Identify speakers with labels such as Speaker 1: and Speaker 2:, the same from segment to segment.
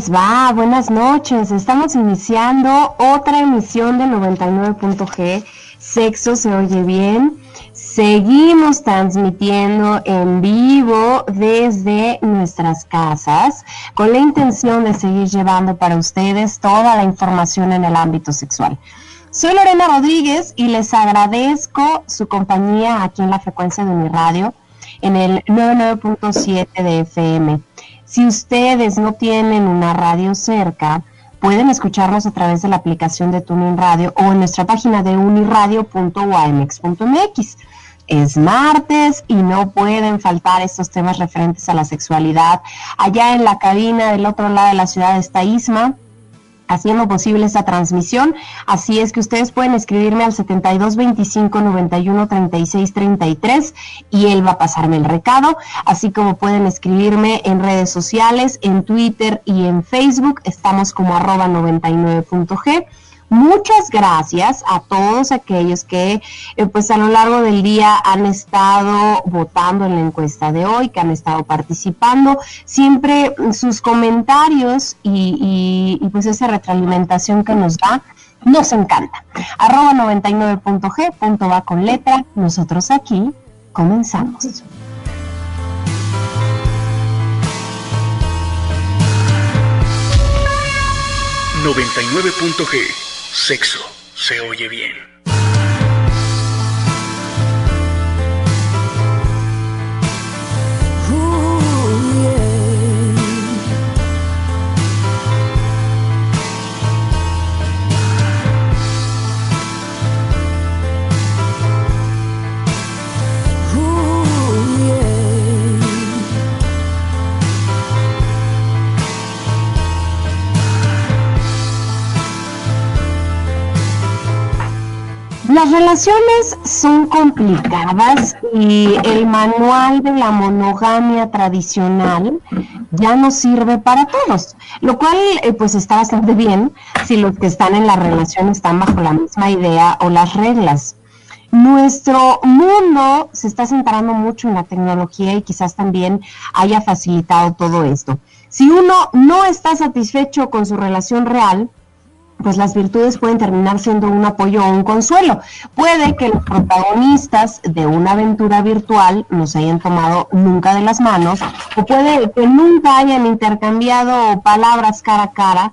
Speaker 1: Les va? Buenas noches. Estamos iniciando otra emisión de 99.g. Sexo se oye bien. Seguimos transmitiendo en vivo desde nuestras casas con la intención de seguir llevando para ustedes toda la información en el ámbito sexual. Soy Lorena Rodríguez y les agradezco su compañía aquí en la frecuencia de mi radio en el 99.7 de FM. Si ustedes no tienen una radio cerca, pueden escucharnos a través de la aplicación de Tuning Radio o en nuestra página de uniradio.ymex.mx. Es martes y no pueden faltar estos temas referentes a la sexualidad. Allá en la cabina del otro lado de la ciudad está Isma haciendo posible esta transmisión. Así es que ustedes pueden escribirme al 72 25 91 36 33 y él va a pasarme el recado, así como pueden escribirme en redes sociales, en Twitter y en Facebook. Estamos como arroba 99.g. Muchas gracias a todos aquellos que eh, pues a lo largo del día han estado votando en la encuesta de hoy, que han estado participando. Siempre sus comentarios y, pues esa retroalimentación que nos da nos encanta. Arroba 99.g, punto va con letra. Nosotros aquí comenzamos.
Speaker 2: 99.g Sexo se oye bien.
Speaker 1: Las relaciones son complicadas y el manual de la monogamia tradicional ya no sirve para todos, lo cual eh, pues está bastante bien si los que están en la relación están bajo la misma idea o las reglas. Nuestro mundo se está centrando mucho en la tecnología y quizás también haya facilitado todo esto. Si uno no está satisfecho con su relación real, pues las virtudes pueden terminar siendo un apoyo o un consuelo. Puede que los protagonistas de una aventura virtual no se hayan tomado nunca de las manos, o puede que nunca hayan intercambiado palabras cara a cara,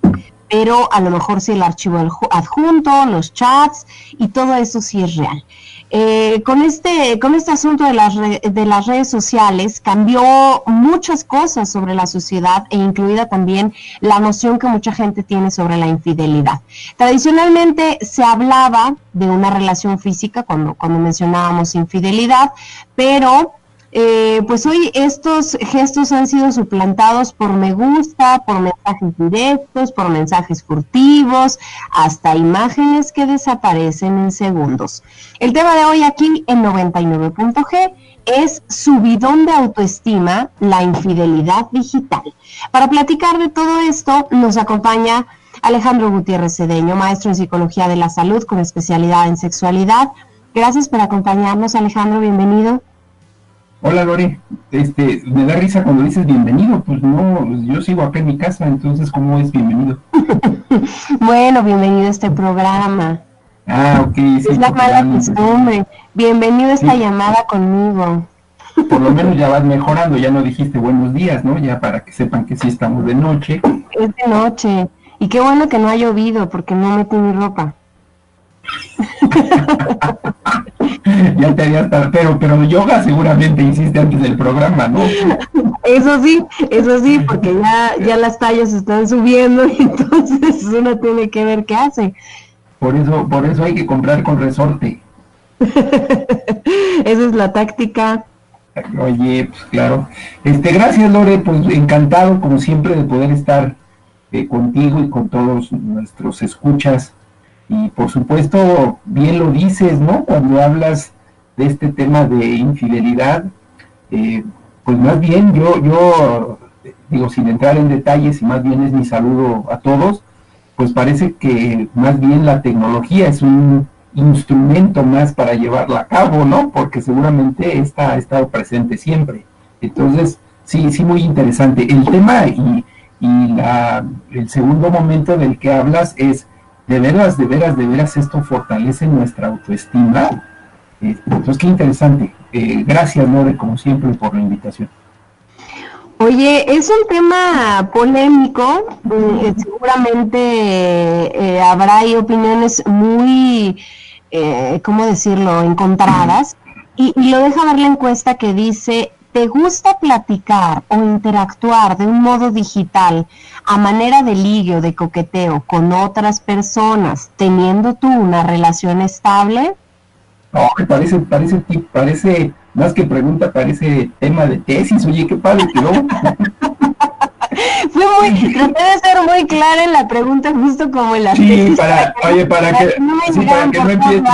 Speaker 1: pero a lo mejor sí el archivo adjunto, los chats y todo eso sí es real. Eh, con, este, con este asunto de las, de las redes sociales cambió muchas cosas sobre la sociedad e incluida también la noción que mucha gente tiene sobre la infidelidad. Tradicionalmente se hablaba de una relación física cuando, cuando mencionábamos infidelidad, pero eh, pues hoy estos gestos han sido suplantados por me gusta, por mensajes directos, por mensajes furtivos, hasta imágenes que desaparecen en segundos. El tema de hoy aquí en 99.g es subidón de autoestima, la infidelidad digital. Para platicar de todo esto nos acompaña Alejandro Gutiérrez Cedeño, maestro en psicología de la salud con especialidad en sexualidad. Gracias por acompañarnos, Alejandro, bienvenido.
Speaker 3: Hola Lore, este, me da risa cuando dices bienvenido, pues no, yo sigo acá en mi casa, entonces ¿cómo es bienvenido?
Speaker 1: bueno, bienvenido a este programa.
Speaker 3: Ah, ok, sí.
Speaker 1: Es la mala costumbre. Bienvenido a esta llamada conmigo.
Speaker 3: Por lo menos ya vas mejorando, ya no dijiste buenos días, ¿no? Ya para que sepan que sí estamos de noche.
Speaker 1: Es de noche. Y qué bueno que no ha llovido, porque no metí mi ropa.
Speaker 3: ya te había estado, pero, pero yoga seguramente hiciste antes del programa, ¿no?
Speaker 1: Eso sí, eso sí, porque ya, ya las tallas están subiendo y entonces uno tiene que ver qué hace.
Speaker 3: Por eso, por eso hay que comprar con resorte.
Speaker 1: Esa es la táctica.
Speaker 3: Oye, pues claro. Este, gracias Lore, pues encantado como siempre de poder estar eh, contigo y con todos nuestros escuchas y por supuesto, bien lo dices, ¿no? Cuando hablas de este tema de infidelidad, eh, pues más bien yo, yo digo, sin entrar en detalles y más bien es mi saludo a todos, pues parece que más bien la tecnología es un instrumento más para llevarla a cabo, ¿no? Porque seguramente esta ha estado presente siempre. Entonces, sí, sí, muy interesante. El tema y, y la, el segundo momento del que hablas es de veras, de veras, de veras esto fortalece nuestra autoestima. Eh, entonces, qué interesante. Eh, gracias, Lore, como siempre, por la invitación.
Speaker 1: Oye, es un tema polémico, mm, seguramente eh, habrá ahí opiniones muy, ¿cómo decirlo?, encontradas. Y, y, lo deja ver la encuesta que dice, ¿te gusta platicar o interactuar de un modo digital a manera de ligue o de coqueteo con otras personas, teniendo tú una relación estable?
Speaker 3: No, parece, parece, parece, más que pregunta, parece tema de tesis. Oye, qué padre quedó.
Speaker 1: Fue muy, traté de ser muy clara en la pregunta, justo como en la
Speaker 3: sí, Para, oye, para, que, sí, para que no empiecen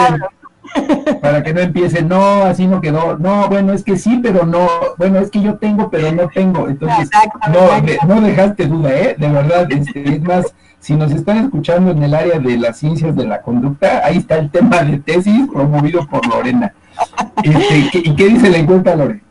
Speaker 3: para que no empiece, no, así no quedó, no, bueno, es que sí, pero no, bueno, es que yo tengo, pero no tengo, entonces, no, no dejaste duda, ¿eh? De verdad, este, es más, si nos están escuchando en el área de las ciencias de la conducta, ahí está el tema de tesis promovido por Lorena. Este, ¿Y qué dice la encuesta, Lorena?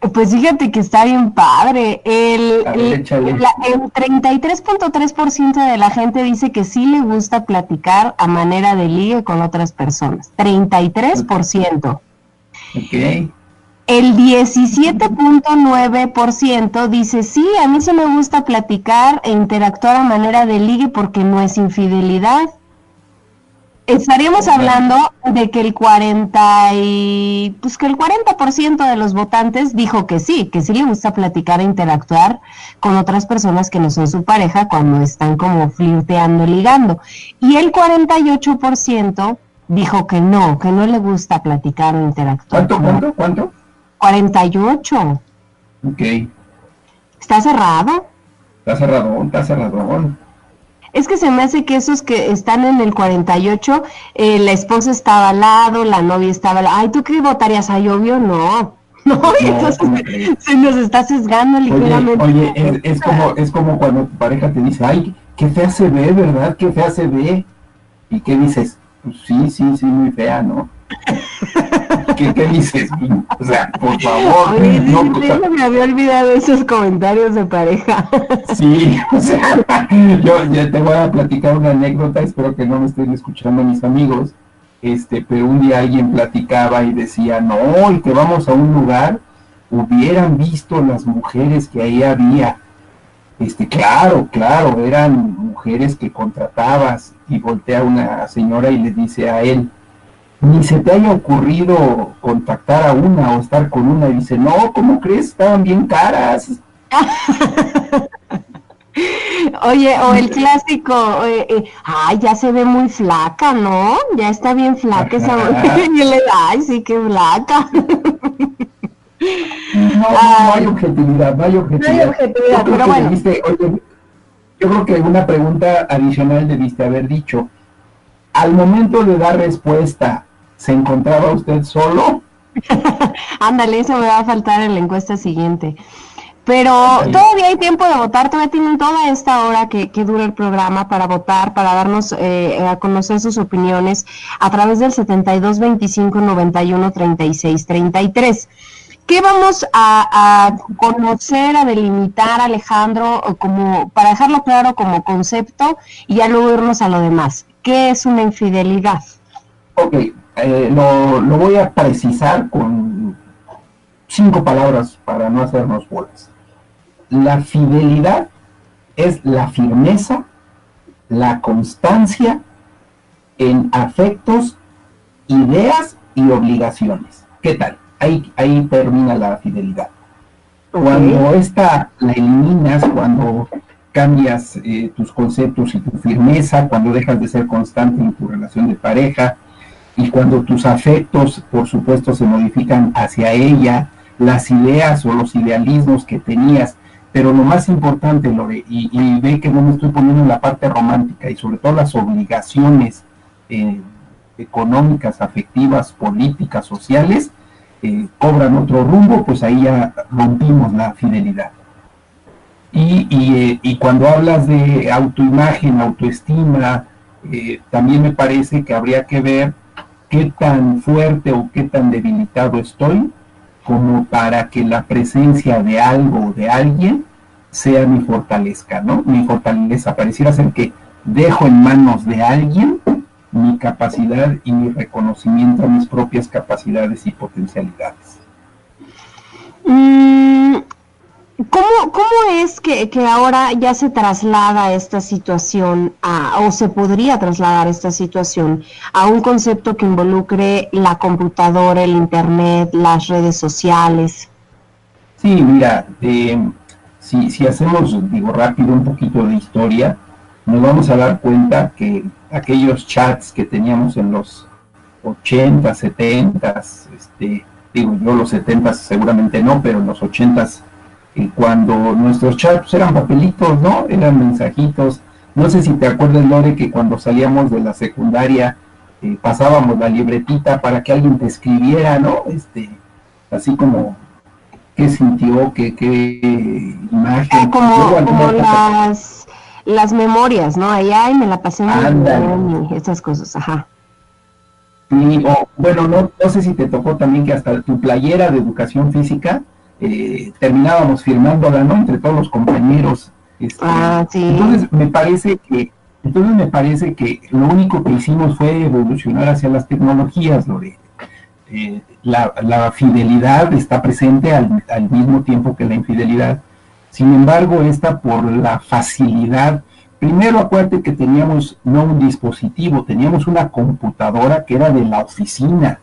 Speaker 1: Pues fíjate que está bien padre. El, el, 33.3% de la gente dice que sí le gusta platicar a manera de ligue con otras personas. 33%.
Speaker 3: Ok.
Speaker 1: El 17.9% dice, sí, a mí se me gusta platicar e interactuar a manera de ligue porque no es infidelidad. Estaríamos hablando de que el 40 y pues que el 40% de los votantes dijo que sí, que sí le gusta platicar e interactuar con otras personas que no son su pareja cuando están como flirteando, ligando. Y el 48% dijo que no, que no le gusta platicar o interactuar.
Speaker 3: ¿Cuánto, cuánto, cuánto?
Speaker 1: 48.
Speaker 3: Ok.
Speaker 1: ¿Está cerrado?
Speaker 3: Está cerrado, está cerrado.
Speaker 1: Es que se me hace que esos que están en el 48, eh, la esposa estaba al lado, la novia estaba al lado. Ay, ¿tú qué votarías? Ay, obvio, no. No, entonces se nos está sesgando ligeramente.
Speaker 3: Oye, es, es, como, es como cuando tu pareja te dice, ay, qué fea se ve, ¿verdad? Qué fea se ve. ¿Y qué dices? Pues sí, sí, sí, muy fea, ¿no? ¿Qué, ¿Qué, dices? O sea, por favor.
Speaker 1: no, me había olvidado esos comentarios de pareja.
Speaker 3: Sí, o sea, yo ya te voy a platicar una anécdota, espero que no me estén escuchando mis amigos, este, pero un día alguien platicaba y decía, no, y que vamos a un lugar, hubieran visto las mujeres que ahí había. Este, claro, claro, eran mujeres que contratabas y voltea una señora y le dice a él, ni se te haya ocurrido contactar a una o estar con una y dice, no, ¿cómo crees? Estaban bien caras.
Speaker 1: Oye, o el clásico, eh, eh, ay, ya se ve muy flaca, ¿no? Ya está bien flaca esa Y le ay, sí, qué flaca.
Speaker 3: No, no hay objetividad, no hay objetividad. No hay objetividad, pero bueno. yo creo que una pregunta adicional debiste haber dicho. Al momento de dar respuesta, ¿se encontraba usted solo?
Speaker 1: Ándale, eso me va a faltar en la encuesta siguiente. Pero todavía hay tiempo de votar, todavía tienen toda esta hora que, dura el programa para votar, para darnos eh, a conocer sus opiniones a través del 72 25 91 36 33. ¿Qué vamos a, conocer, a delimitar, Alejandro, como para dejarlo claro como concepto y ya luego irnos a lo demás? ¿Qué es una infidelidad?
Speaker 3: Ok, eh, lo, lo voy a precisar con cinco palabras para no hacernos bolas. La fidelidad es la firmeza, la constancia en afectos, ideas y obligaciones. ¿Qué tal? Ahí, ahí termina la fidelidad. Cuando esta la eliminas, cuando cambias eh, tus conceptos y tu firmeza, cuando dejas de ser constante en tu relación de pareja y cuando tus afectos, por supuesto, se modifican hacia ella, las ideas o los idealismos que tenías pero lo más importante, Lore, y, ve que no me estoy poniendo en la parte romántica y sobre todo las obligaciones eh, económicas, afectivas, políticas, sociales, eh, cobran otro rumbo, pues ahí ya rompimos la fidelidad. Y, y, eh, cuando hablas de autoimagen, autoestima, también me parece que habría que ver qué tan fuerte o qué tan debilitado estoy como para que la presencia de algo o de alguien sea mi fortaleza, ¿no? Mi fortaleza. Pareciera ser que dejo en manos de alguien mi capacidad y mi reconocimiento a mis propias capacidades y potencialidades.
Speaker 1: Mm, ¿Cómo, ¿Cómo, es que, ahora ya se traslada esta situación a, o se podría trasladar esta situación a un concepto que involucre la computadora, el Internet, las redes sociales?
Speaker 3: Sí, mira, eh, si, si hacemos, digo rápido, un poquito de historia, nos vamos a dar cuenta que aquellos chats que teníamos en los 80, 70, este, digo yo los 70 seguramente no, pero en los 80 cuando nuestros chats eran papelitos, ¿no? Eran mensajitos. No sé si te acuerdas, Lore, que cuando salíamos de la secundaria eh, pasábamos la libretita para que alguien te escribiera, ¿no? Este, así como qué sintió, qué, qué imagen.
Speaker 1: Ah, como, las, las memorias, ¿no? Ahí, ay, me la pasé muy esas cosas, ajá.
Speaker 3: Y, bueno, no, no sé si te tocó también que hasta tu playera de educación física eh, terminábamos firmándola, ¿no? Entre todos los compañeros. Este, ah, entonces me parece que, entonces me parece que lo único que hicimos fue evolucionar hacia las tecnologías, Lore. Eh, la, fidelidad está presente al, al, mismo tiempo que la infidelidad. Sin embargo, esta por la facilidad, primero acuérdate que teníamos no un dispositivo, teníamos una computadora que era de la oficina.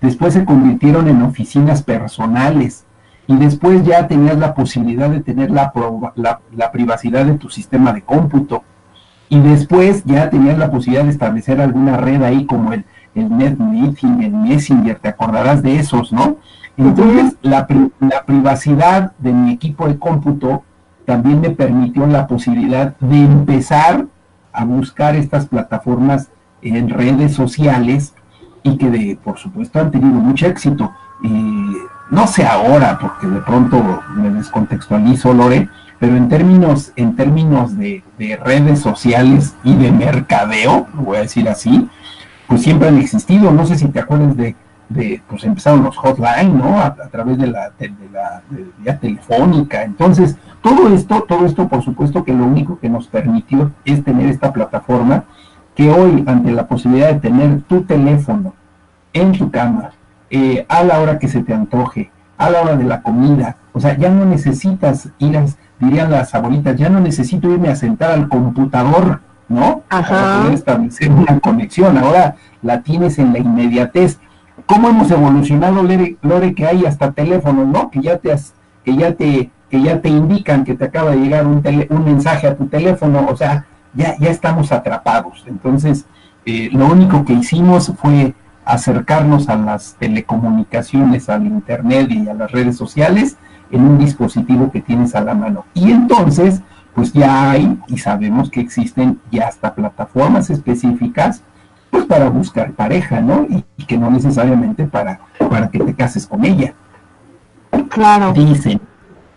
Speaker 3: Después se convirtieron en oficinas personales y después ya tenías la posibilidad de tener la, la, privacidad de tu sistema de cómputo y después ya tenías la posibilidad de establecer alguna red ahí como el, el NetMeeting, el Messenger, te acordarás de esos, ¿no? Entonces la, la privacidad de mi equipo de cómputo también me permitió la posibilidad de empezar a buscar estas plataformas en redes sociales y que de, por supuesto han tenido mucho éxito. Y no sé ahora, porque de pronto me descontextualizo, Lore, pero en términos, en términos de, redes sociales y de mercadeo, lo voy a decir así, pues siempre han existido. No sé si te acuerdas de, de pues empezaron los hotline, ¿no? A, través de la, de, la vía telefónica. Entonces, todo esto, todo esto, por supuesto que lo único que nos permitió es tener esta plataforma que hoy, ante la posibilidad de tener tu teléfono en tu cama, eh, a la hora que se te antoje, a la hora de la comida. O sea, ya no necesitas ir a, dirían las abuelitas, ya no necesito irme a sentar al computador ¿no? Para poder establecer una conexión. Ahora la tienes en la inmediatez. ¿Cómo hemos evolucionado, Lore, que hay hasta teléfonos, ¿no? Que ya te que ya te que ya te indican que te acaba de llegar un, un mensaje a tu teléfono, o sea, ya, ya estamos atrapados. Entonces, eh, lo único que hicimos fue acercarnos a las telecomunicaciones, al Internet y a las redes sociales en un dispositivo que tienes a la mano. Y entonces, pues ya hay y sabemos que existen ya hasta plataformas específicas pues para buscar pareja, ¿no? Y, y que no necesariamente para, para que te cases con ella.
Speaker 1: Claro. Dicen.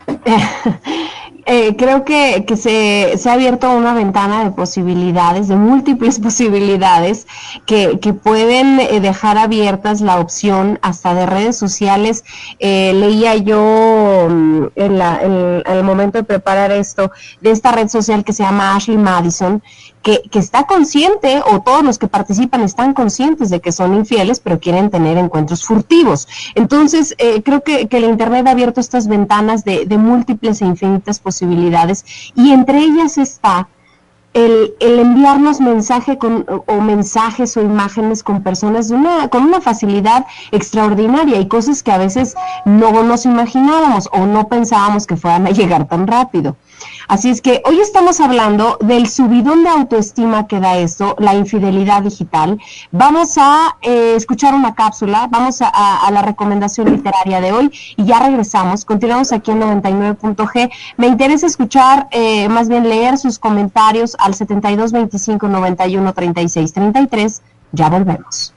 Speaker 1: Eh, creo que, se, se, ha abierto una ventana de posibilidades, de múltiples posibilidades, que, pueden eh, dejar abiertas la opción hasta de redes sociales. Eh, leía yo mm, en, la, en, el momento de preparar esto de esta red social que se llama Ashley Madison, que, está consciente, o todos los que participan están conscientes de que son infieles, pero quieren tener encuentros furtivos. Entonces, eh, creo que, el Internet ha abierto estas ventanas de, múltiples e infinitas posibilidades, y entre ellas está el, enviarnos mensaje con, o mensajes o imágenes con personas de una, con una facilidad extraordinaria y cosas que a veces no nos imaginábamos o no pensábamos que fueran a llegar tan rápido. Así es que hoy estamos hablando del subidón de autoestima que da esto, la infidelidad digital. Vamos a eh, escuchar una cápsula, vamos a, la recomendación literaria de hoy y ya regresamos. Continuamos aquí en 99.g. Me interesa escuchar, eh, más bien leer sus comentarios al 72 25 91 36 33. Ya volvemos.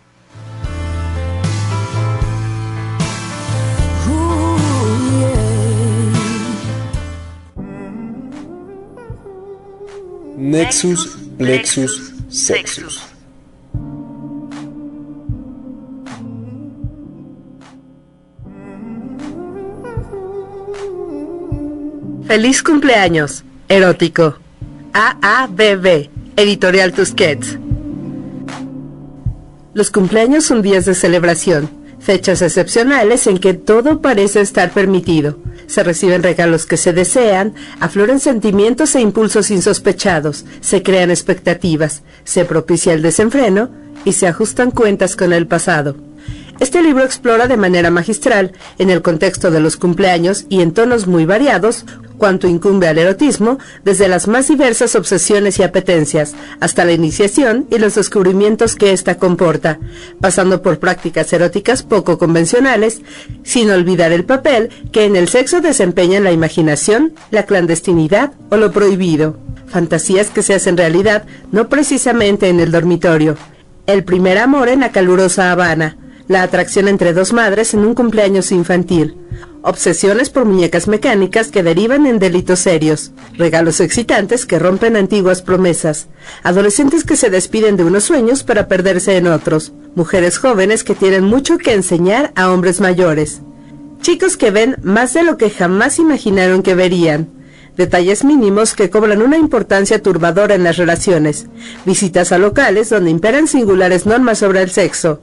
Speaker 4: Nexus, Plexus, Sexus.
Speaker 5: Feliz cumpleaños, erótico. AABB, Editorial Tusquets. Los cumpleaños son días de celebración, fechas excepcionales en que todo parece estar permitido se reciben regalos que se desean, afloran sentimientos e impulsos insospechados, se crean expectativas, se propicia el desenfreno y se ajustan cuentas con el pasado. Este libro explora de manera magistral, en el contexto de los cumpleaños y en tonos muy variados, cuanto incumbe al erotismo, desde las más diversas obsesiones y apetencias, hasta la iniciación y los descubrimientos que ésta comporta, pasando por prácticas eróticas poco convencionales, sin olvidar el papel que en el sexo desempeñan la imaginación, la clandestinidad o lo prohibido. Fantasías que se hacen realidad no precisamente en el dormitorio. El primer amor en la calurosa Habana, la atracción entre dos madres en un cumpleaños infantil, obsesiones por muñecas mecánicas que derivan en delitos serios, regalos excitantes que rompen antiguas promesas, adolescentes que se despiden de unos sueños para perderse en otros, mujeres jóvenes que tienen mucho que enseñar a hombres mayores, chicos que ven más de lo que jamás imaginaron que verían, detalles mínimos que cobran una importancia turbadora en las relaciones, visitas a locales donde imperan singulares normas sobre el sexo,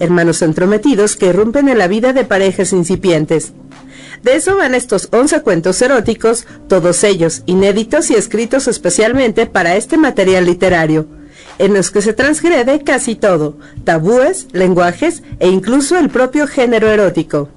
Speaker 5: hermanos entrometidos que irrumpen en la vida de parejas incipientes. De eso van estos 11 cuentos eróticos, todos ellos inéditos y escritos especialmente para este material literario, en los que se transgrede casi todo, tabúes, lenguajes e incluso el propio género erótico.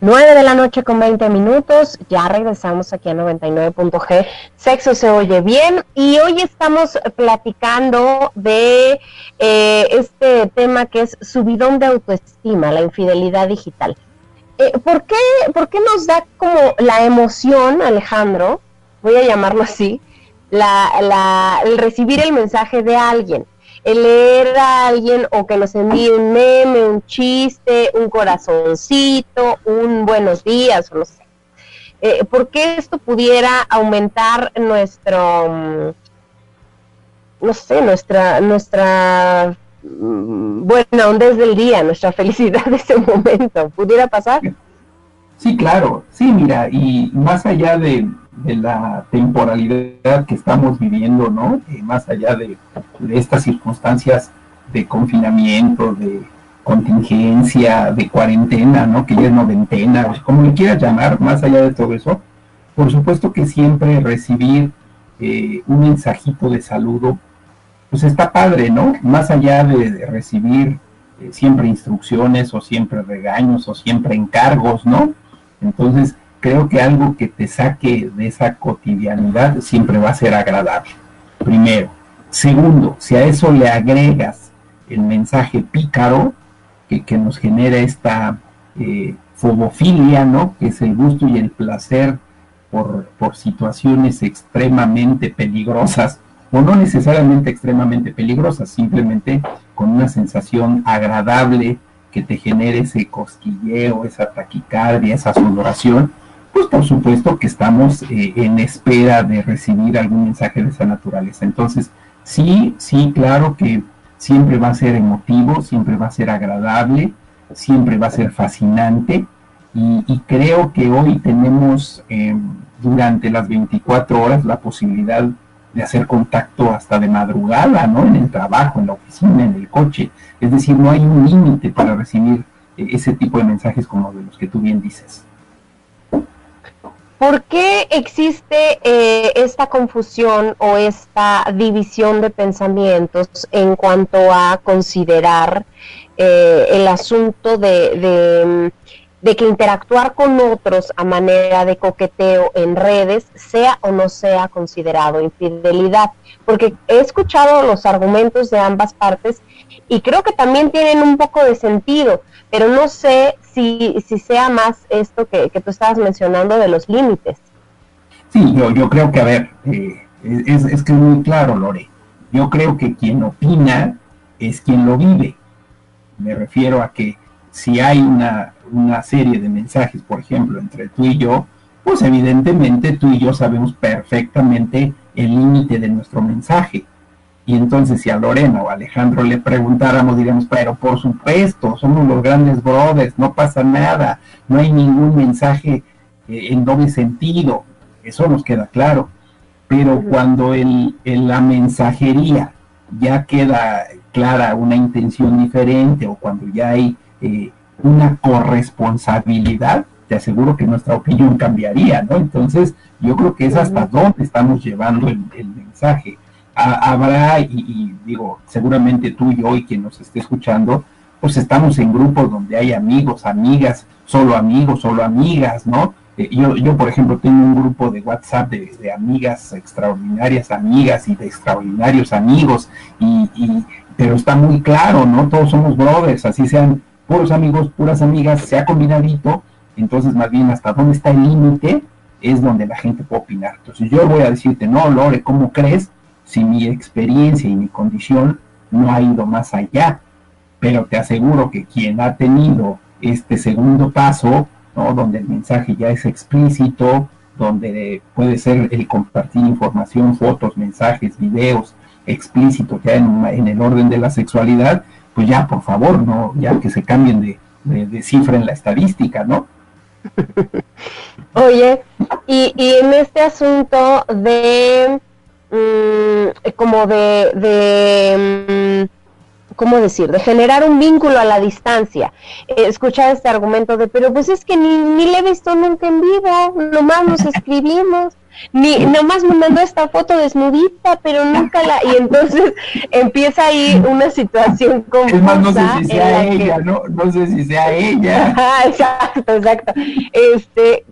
Speaker 1: De la noche con 20 minutos, ya regresamos aquí a 99.g. Sexo se oye bien y hoy estamos platicando de eh, este tema que es subidón de autoestima, la infidelidad digital. Eh, ¿por, qué, ¿Por qué nos da como la emoción, Alejandro, voy a llamarlo así, la, la, el recibir el mensaje de alguien? Leer a alguien o que nos envíe un meme, un chiste, un corazoncito, un buenos días, no sé. eh, ¿por qué esto pudiera aumentar nuestro, mm, no sé, nuestra, nuestra mm, buena onda del día, nuestra felicidad de ese momento? ¿Pudiera pasar?
Speaker 3: Sí, claro, sí, mira, y más allá de, la temporalidad que estamos viviendo, ¿no? Eh, más allá de, de estas circunstancias de confinamiento, de contingencia, de cuarentena, ¿no? Que ya es noventena, como le quieras llamar, más allá de todo eso, por supuesto que siempre recibir eh, un mensajito de saludo, pues está padre, ¿no? Más allá de, recibir eh, siempre instrucciones o siempre regaños o siempre encargos, ¿no? Entonces, creo que algo que te saque de esa cotidianidad siempre va a ser agradable. Primero. Segundo, si a eso le agregas el mensaje pícaro, que, nos genera esta eh, fobofilia, ¿no? Que es el gusto y el placer por, por situaciones extremadamente peligrosas, o no necesariamente extremadamente peligrosas, simplemente con una sensación agradable que te genere ese cosquilleo, esa taquicardia, esa sudoración, pues por supuesto que estamos eh, en espera de recibir algún mensaje de esa naturaleza. Entonces, sí, sí, claro que siempre va a ser emotivo, siempre va a ser agradable, siempre va a ser fascinante y, creo que hoy tenemos eh, durante las 24 horas la posibilidad de hacer contacto hasta de madrugada, ¿no? En el trabajo, en la oficina, en el coche. Es decir, no hay un límite para recibir eh, ese tipo de mensajes como de los que tú bien dices.
Speaker 1: ¿Por qué existe eh, esta confusión o esta división de pensamientos en cuanto a considerar eh, el asunto de, de, que interactuar con otros a manera de coqueteo en redes sea o no sea considerado infidelidad? Porque he escuchado los argumentos de ambas partes y creo que también tienen un poco de sentido, pero no sé si, si sea más esto que, tú estabas mencionando de los límites.
Speaker 3: Sí, yo, yo creo que, a ver, eh, es, es que es muy claro, Lore. Yo creo que quien opina es quien lo vive. Me refiero a que si hay una, una serie de mensajes, por ejemplo, entre tú y yo, pues evidentemente tú y yo sabemos perfectamente el límite de nuestro mensaje y entonces si a Lorena o a Alejandro le preguntáramos, diríamos, pero por supuesto, somos los grandes brothers, no pasa nada, no hay ningún mensaje eh, en doble sentido, eso nos queda claro. Pero cuando en la mensajería ya queda clara una intención diferente o cuando ya hay eh, una corresponsabilidad, te aseguro que nuestra opinión cambiaría, ¿no? Entonces, yo creo que es hasta dónde estamos llevando el mensaje habrá, y, digo, seguramente tú y yo y quien nos esté escuchando, pues estamos en grupos donde hay amigos, amigas, solo amigos, solo amigas, ¿no? Eh, yo, yo, por ejemplo, tengo un grupo de WhatsApp de, amigas extraordinarias, amigas y de extraordinarios amigos, y, y, pero está muy claro, ¿no? Todos somos brothers, así sean puros amigos, puras amigas, sea combinadito, entonces más bien hasta dónde está el límite es donde la gente puede opinar. Entonces yo voy a decirte, no, Lore, ¿cómo crees? si mi experiencia y mi condición no ha ido más allá. Pero te aseguro que quien ha tenido este segundo paso, ¿no? donde el mensaje ya es explícito, donde puede ser el compartir información, fotos, mensajes, videos explícitos ya en, el orden de la sexualidad, pues ya por favor, no, ya que se cambien de, cifra en la estadística, ¿no?
Speaker 1: Oye, y, y en este asunto de Mm, como de, de mm, ¿cómo decir? De generar un vínculo a la distancia. Eh, escuchar este argumento de, pero pues es que ni, ni le he visto nunca en vivo, nomás nos escribimos, ni nomás me mandó esta foto desnudita, pero nunca la... Y entonces empieza ahí una situación como...
Speaker 3: Es más, no sé si sea ella, ¿no? No sé si sea ella.
Speaker 1: exacto, exacto. Este,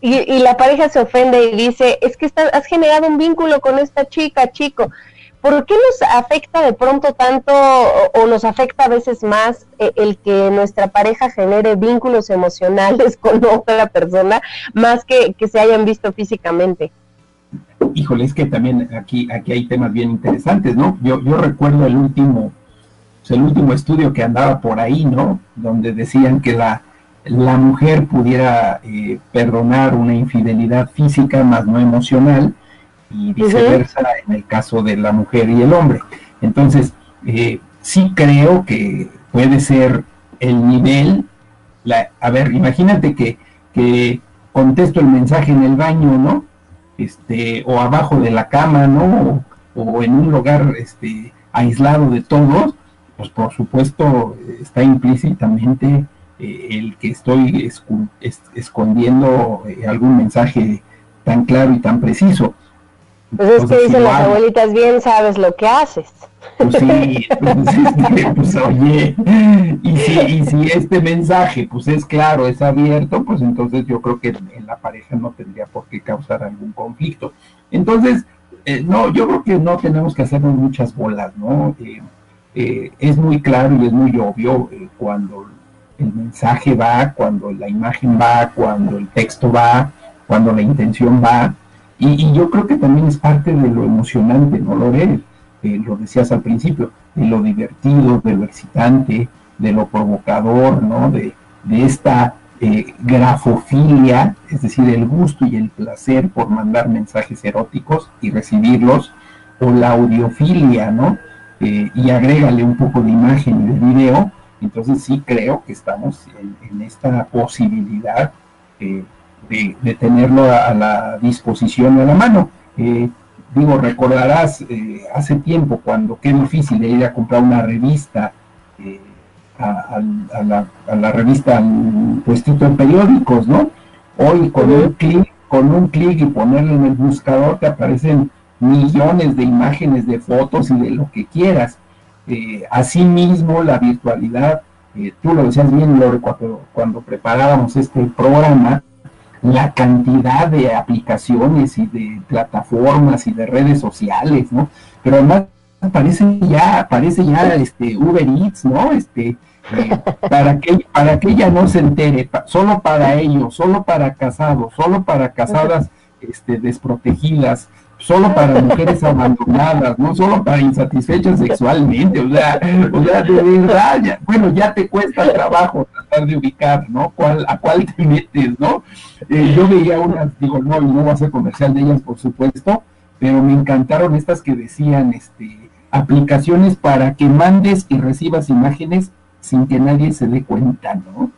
Speaker 1: y, la pareja se ofende y dice, es que has generado un vínculo con esta chica, chico. ¿Por qué nos afecta de pronto tanto o, nos afecta a veces más eh, el que nuestra pareja genere vínculos emocionales con otra persona más que, que se hayan visto físicamente?
Speaker 3: Híjole, es que también aquí, aquí hay temas bien interesantes, ¿no? Yo, yo recuerdo el último, el último estudio que andaba por ahí, ¿no? Donde decían que la la mujer pudiera eh, perdonar una infidelidad física más no emocional y viceversa en el caso de la mujer y el hombre. Entonces, eh, sí creo que puede ser el nivel, la, a ver, imagínate que, que contesto el mensaje en el baño, ¿no? Este, o abajo de la cama, ¿no? O, en un lugar este, aislado de todos, pues por supuesto está implícitamente eh, el que estoy escondiendo eh, algún mensaje tan claro y tan preciso.
Speaker 1: Pues es que dicen las abuelitas, bien sabes lo que haces.
Speaker 3: Pues sí, pues, pues, oye, y si, y si este mensaje pues es claro, es abierto, pues entonces yo creo que en la pareja no tendría por qué causar algún conflicto. Entonces, eh, no, yo creo que no tenemos que hacernos muchas bolas, ¿no? Eh, eh, es muy claro y es muy obvio cuando el mensaje va, cuando la imagen va, cuando el texto va, cuando la intención va, y, yo creo que también es parte de lo emocionante, ¿no, Lore? Eh, lo decías al principio, de lo divertido, de lo excitante, de lo provocador, ¿no? De, esta eh, grafofilia, es decir, el gusto y el placer por mandar mensajes eróticos y recibirlos, o la audiofilia, ¿no? Eh, y agrégale un poco de imagen y de video, entonces sí creo que estamos en, esta posibilidad de, tenerlo a, la disposición a la mano. Eh, digo, recordarás eh, hace tiempo cuando qué difícil ir a comprar una revista, eh, a, la, a, la, revista, al puestito de periódicos, ¿no? Hoy con un clic, con un clic y ponerle en el buscador te aparecen millones de imágenes, de fotos y de lo que quieras. asimismo, la virtualidad, tú lo decías bien, Lore, cuando, cuando preparábamos este programa, la cantidad de aplicaciones y de plataformas y de redes sociales, ¿no? Pero además parece ya, parece ya este Uber Eats, ¿no? Este, eh, para que para que ella no se entere, solo para ellos, solo para casados, solo para casadas este, desprotegidas, solo para mujeres abandonadas, no solo para insatisfechas sexualmente, o sea, o sea, de verdad, bueno, ya te cuesta trabajo tratar de ubicar, ¿no? ¿Cuál, a cuál te metes, ¿no? Eh, yo veía unas, digo, no, y no va a ser comercial de ellas, por supuesto, pero me encantaron estas que decían, este, aplicaciones para que mandes y recibas imágenes sin que nadie se dé cuenta, ¿no?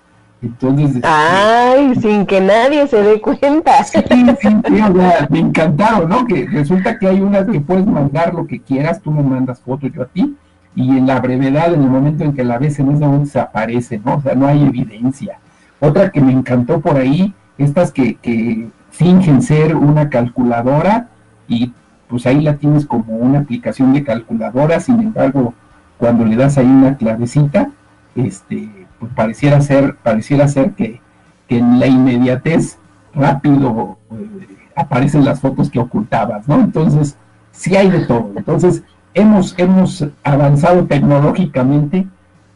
Speaker 1: Entonces, este, ay, sin que nadie se dé cuenta.
Speaker 3: Sí, sí, sí, me encantaron, ¿no? Que resulta que hay unas que puedes mandar lo que quieras, tú me mandas fotos, yo a ti, y en la brevedad, en el momento en que la ves, en ese momento se aparece, ¿no? O sea, no hay evidencia. Otra que me encantó por ahí, estas que, que fingen ser una calculadora y pues ahí la tienes como una aplicación de calculadora, sin embargo, cuando le das ahí una clavecita, este, pareciera ser, pareciera ser que, en la inmediatez rápido eh, aparecen las fotos que ocultabas, ¿no? Entonces, sí hay de todo. Entonces, hemos, hemos avanzado tecnológicamente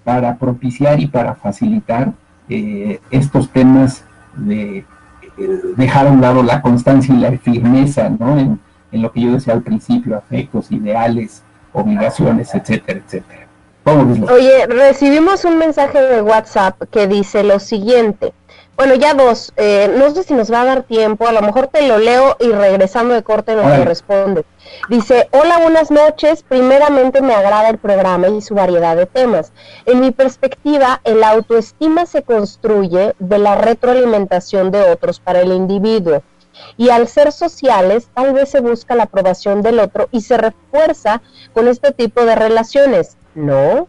Speaker 3: para propiciar y para facilitar eh, estos temas de eh, dejar a un lado la constancia y la firmeza, ¿no? En, en lo que yo decía al principio, afectos, ideales, obligaciones, etcétera, etcétera.
Speaker 1: Oye, recibimos un mensaje de WhatsApp que dice lo siguiente. Bueno, ya dos, eh, no sé si nos va a dar tiempo, a lo mejor te lo leo y regresando de corte nos lo responde. Dice, hola, buenas noches, primeramente me agrada el programa y su variedad de temas. En mi perspectiva, el autoestima se construye de la retroalimentación de otros para el individuo. Y al ser sociales, tal vez se busca la aprobación del otro y se refuerza con este tipo de relaciones. No.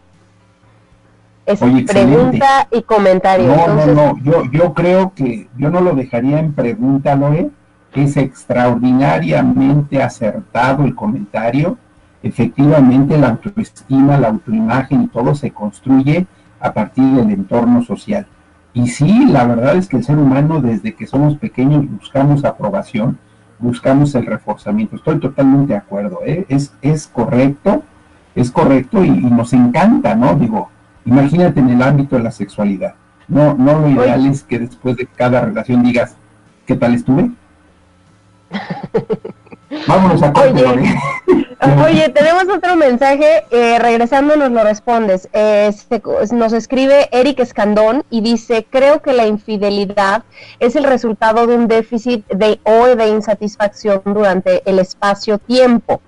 Speaker 1: Es pregunta y comentario.
Speaker 3: No, no, no. Yo, yo creo que yo no lo dejaría en pregunta, Loe. Es extraordinariamente acertado el comentario. Efectivamente, la autoestima, la autoimagen y todo se construye a partir del entorno social. Y sí, la verdad es que el ser humano desde que somos pequeños buscamos aprobación, buscamos el reforzamiento. Estoy totalmente de acuerdo, ¿eh? es, es correcto es correcto y, nos encanta, ¿no? Digo, imagínate en el ámbito de la sexualidad. No, no lo ideal es que después de cada relación digas, ¿qué tal estuve? Vámonos a corte,
Speaker 1: Oye, oye, tenemos otro mensaje, eh, regresando nos lo respondes. Eh, nos escribe Eric Escandón y dice, creo que la infidelidad es el resultado de un déficit de o de insatisfacción durante el espacio-tiempo.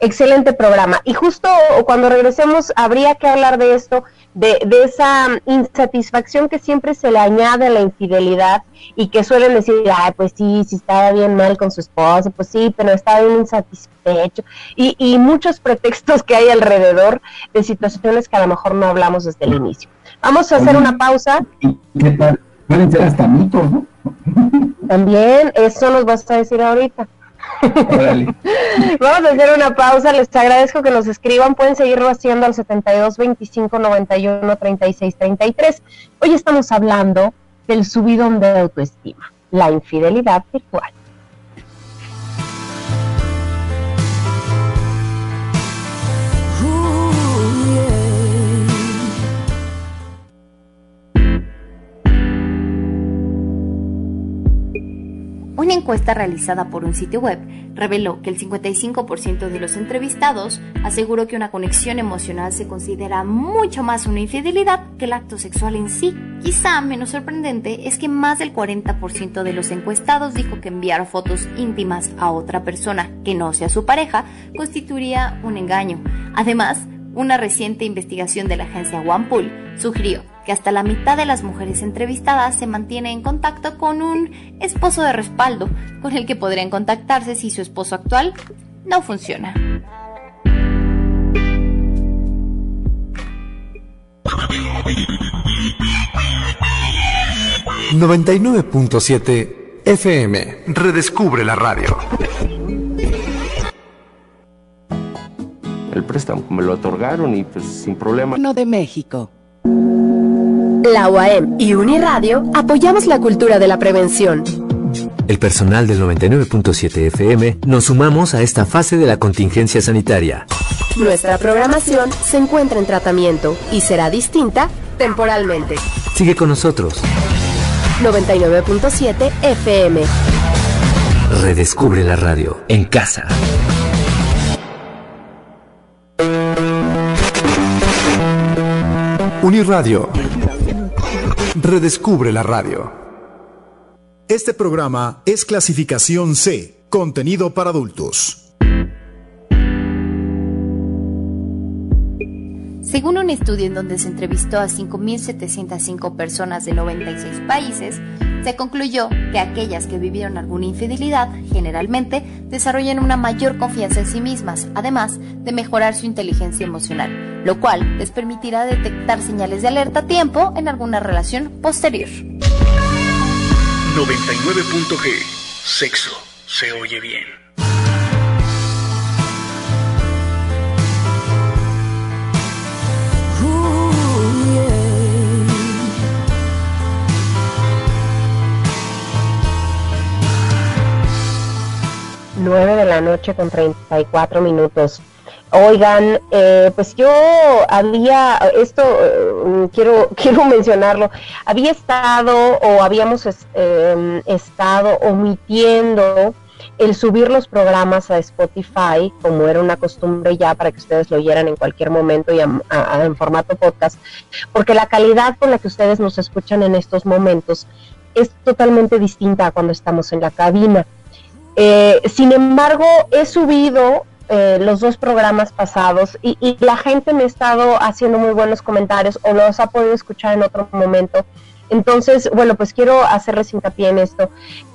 Speaker 1: Excelente programa. Y justo cuando regresemos habría que hablar de esto, de, de, esa insatisfacción que siempre se le añade a la infidelidad y que suelen decir, ay, pues sí, sí estaba bien mal con su esposa, pues sí, pero estaba bien insatisfecho. Y, y muchos pretextos que hay alrededor de situaciones que a lo mejor no hablamos desde el inicio. Vamos a hacer una pausa.
Speaker 3: ¿Qué tal? Pueden ser hasta mitos, ¿no?
Speaker 1: También, eso nos vas a decir ahorita. Vamos a hacer una pausa. Les agradezco que nos escriban. Pueden seguirlo haciendo al 72 25 91 36 33. Hoy estamos hablando del subidón de autoestima, la infidelidad virtual.
Speaker 6: Encuesta realizada por un sitio web reveló que el 55% de los entrevistados aseguró que una conexión emocional se considera mucho más una infidelidad que el acto sexual en sí. Quizá menos sorprendente es que más del 40% de los encuestados dijo que enviar fotos íntimas a otra persona que no sea su pareja constituiría un engaño. Además, una reciente investigación de la agencia OnePool sugirió que hasta la mitad de las mujeres entrevistadas se mantiene en contacto con un esposo de respaldo con el que podrían contactarse si su esposo actual no funciona.
Speaker 4: ...99.7 FM... ...redescubre la radio.
Speaker 7: El préstamo me lo otorgaron y pues sin problema.
Speaker 5: No de México la UAM y Uniradio apoyamos la cultura de la prevención.
Speaker 8: El personal del 99.7 FM nos sumamos a esta fase de la contingencia sanitaria.
Speaker 5: Nuestra programación se encuentra en tratamiento y será distinta temporalmente.
Speaker 8: Sigue con nosotros.
Speaker 5: 99.7 FM.
Speaker 8: Redescubre la radio en casa.
Speaker 4: Uniradio Redescubre la radio. Este programa es clasificación C, contenido para adultos.
Speaker 6: Según un estudio en donde se entrevistó a 5.705 personas de 96 países, se concluyó que aquellas que vivieron alguna infidelidad generalmente desarrollan una mayor confianza en sí mismas, además de mejorar su inteligencia emocional, lo cual les permitirá detectar señales de alerta a tiempo en alguna relación posterior.
Speaker 2: 99.g Sexo se oye bien.
Speaker 1: 9 de la noche con 34 minutos. Oigan, eh, pues yo había, esto eh, quiero, quiero mencionarlo, había estado o habíamos em, estado omitiendo el subir los programas a Spotify, como era una costumbre ya para que ustedes lo oyeran en cualquier momento y en formato podcast, porque la calidad con la que ustedes nos escuchan en estos momentos es totalmente distinta a cuando estamos en la cabina. Eh, sin embargo, he subido eh, los dos programas pasados y, la gente me ha estado haciendo muy buenos comentarios o los ha podido escuchar en otro momento. Entonces, bueno, pues quiero hacerles hincapié en esto,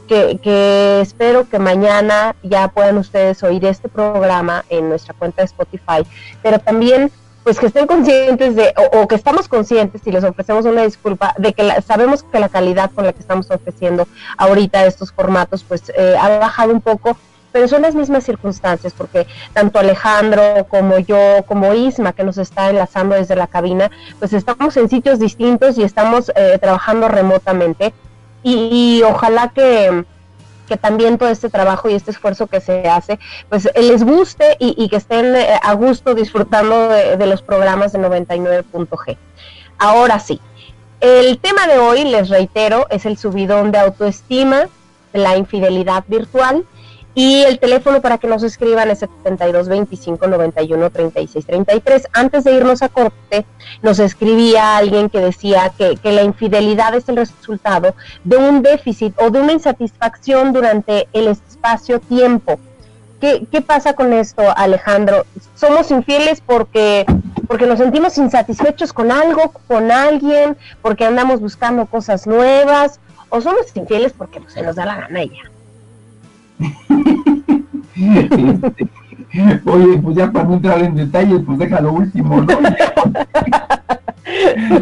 Speaker 1: que, que, espero que mañana ya puedan ustedes oír este programa en nuestra cuenta de Spotify, pero también pues que estén conscientes de, o, que estamos conscientes y les ofrecemos una disculpa, de que sabemos que la calidad con la que estamos ofreciendo ahorita estos formatos, pues eh, ha bajado un poco, pero son las mismas circunstancias, porque tanto Alejandro como yo, como Isma, que nos está enlazando desde la cabina, pues estamos en sitios distintos y estamos eh, trabajando remotamente. y ojalá que, que también todo este trabajo y este esfuerzo que se hace, pues eh, les guste y, que estén eh, a gusto disfrutando de, los programas de 99.g. Ahora sí, el tema de hoy, les reitero, es el subidón de autoestima, la infidelidad virtual. Y el teléfono para que nos escriban es 72 25 91 36 33. Antes de irnos a corte, nos escribía alguien que decía que, que la infidelidad es el resultado de un déficit o de una insatisfacción durante el espacio-tiempo. ¿Qué, ¿Qué, pasa con esto, Alejandro? ¿Somos infieles porque, porque nos sentimos insatisfechos con algo, con alguien, porque andamos buscando cosas nuevas? ¿O somos infieles porque no se nos da la gana ya?
Speaker 3: Este, oye, pues ya para no entrar en detalles, pues deja lo último, ¿no?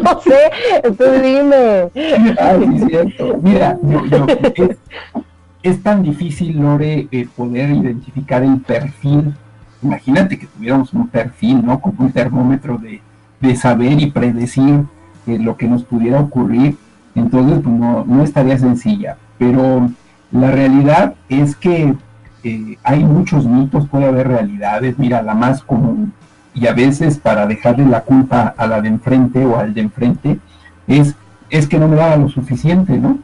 Speaker 1: no sé, tú dime.
Speaker 3: Ay, sí, cierto. Mira, yo, yo, es, es, tan difícil, Lore, eh, poder identificar el perfil. Imagínate que tuviéramos un perfil, ¿no? Como un termómetro de, de saber y predecir eh, lo que nos pudiera ocurrir. Entonces, pues no, no estaría sencilla. Pero la realidad es que eh, hay muchos mitos, puede haber realidades. Mira, la más común, y a veces para dejarle la culpa a la de enfrente o al de enfrente, es, es que no me daba lo suficiente, ¿no?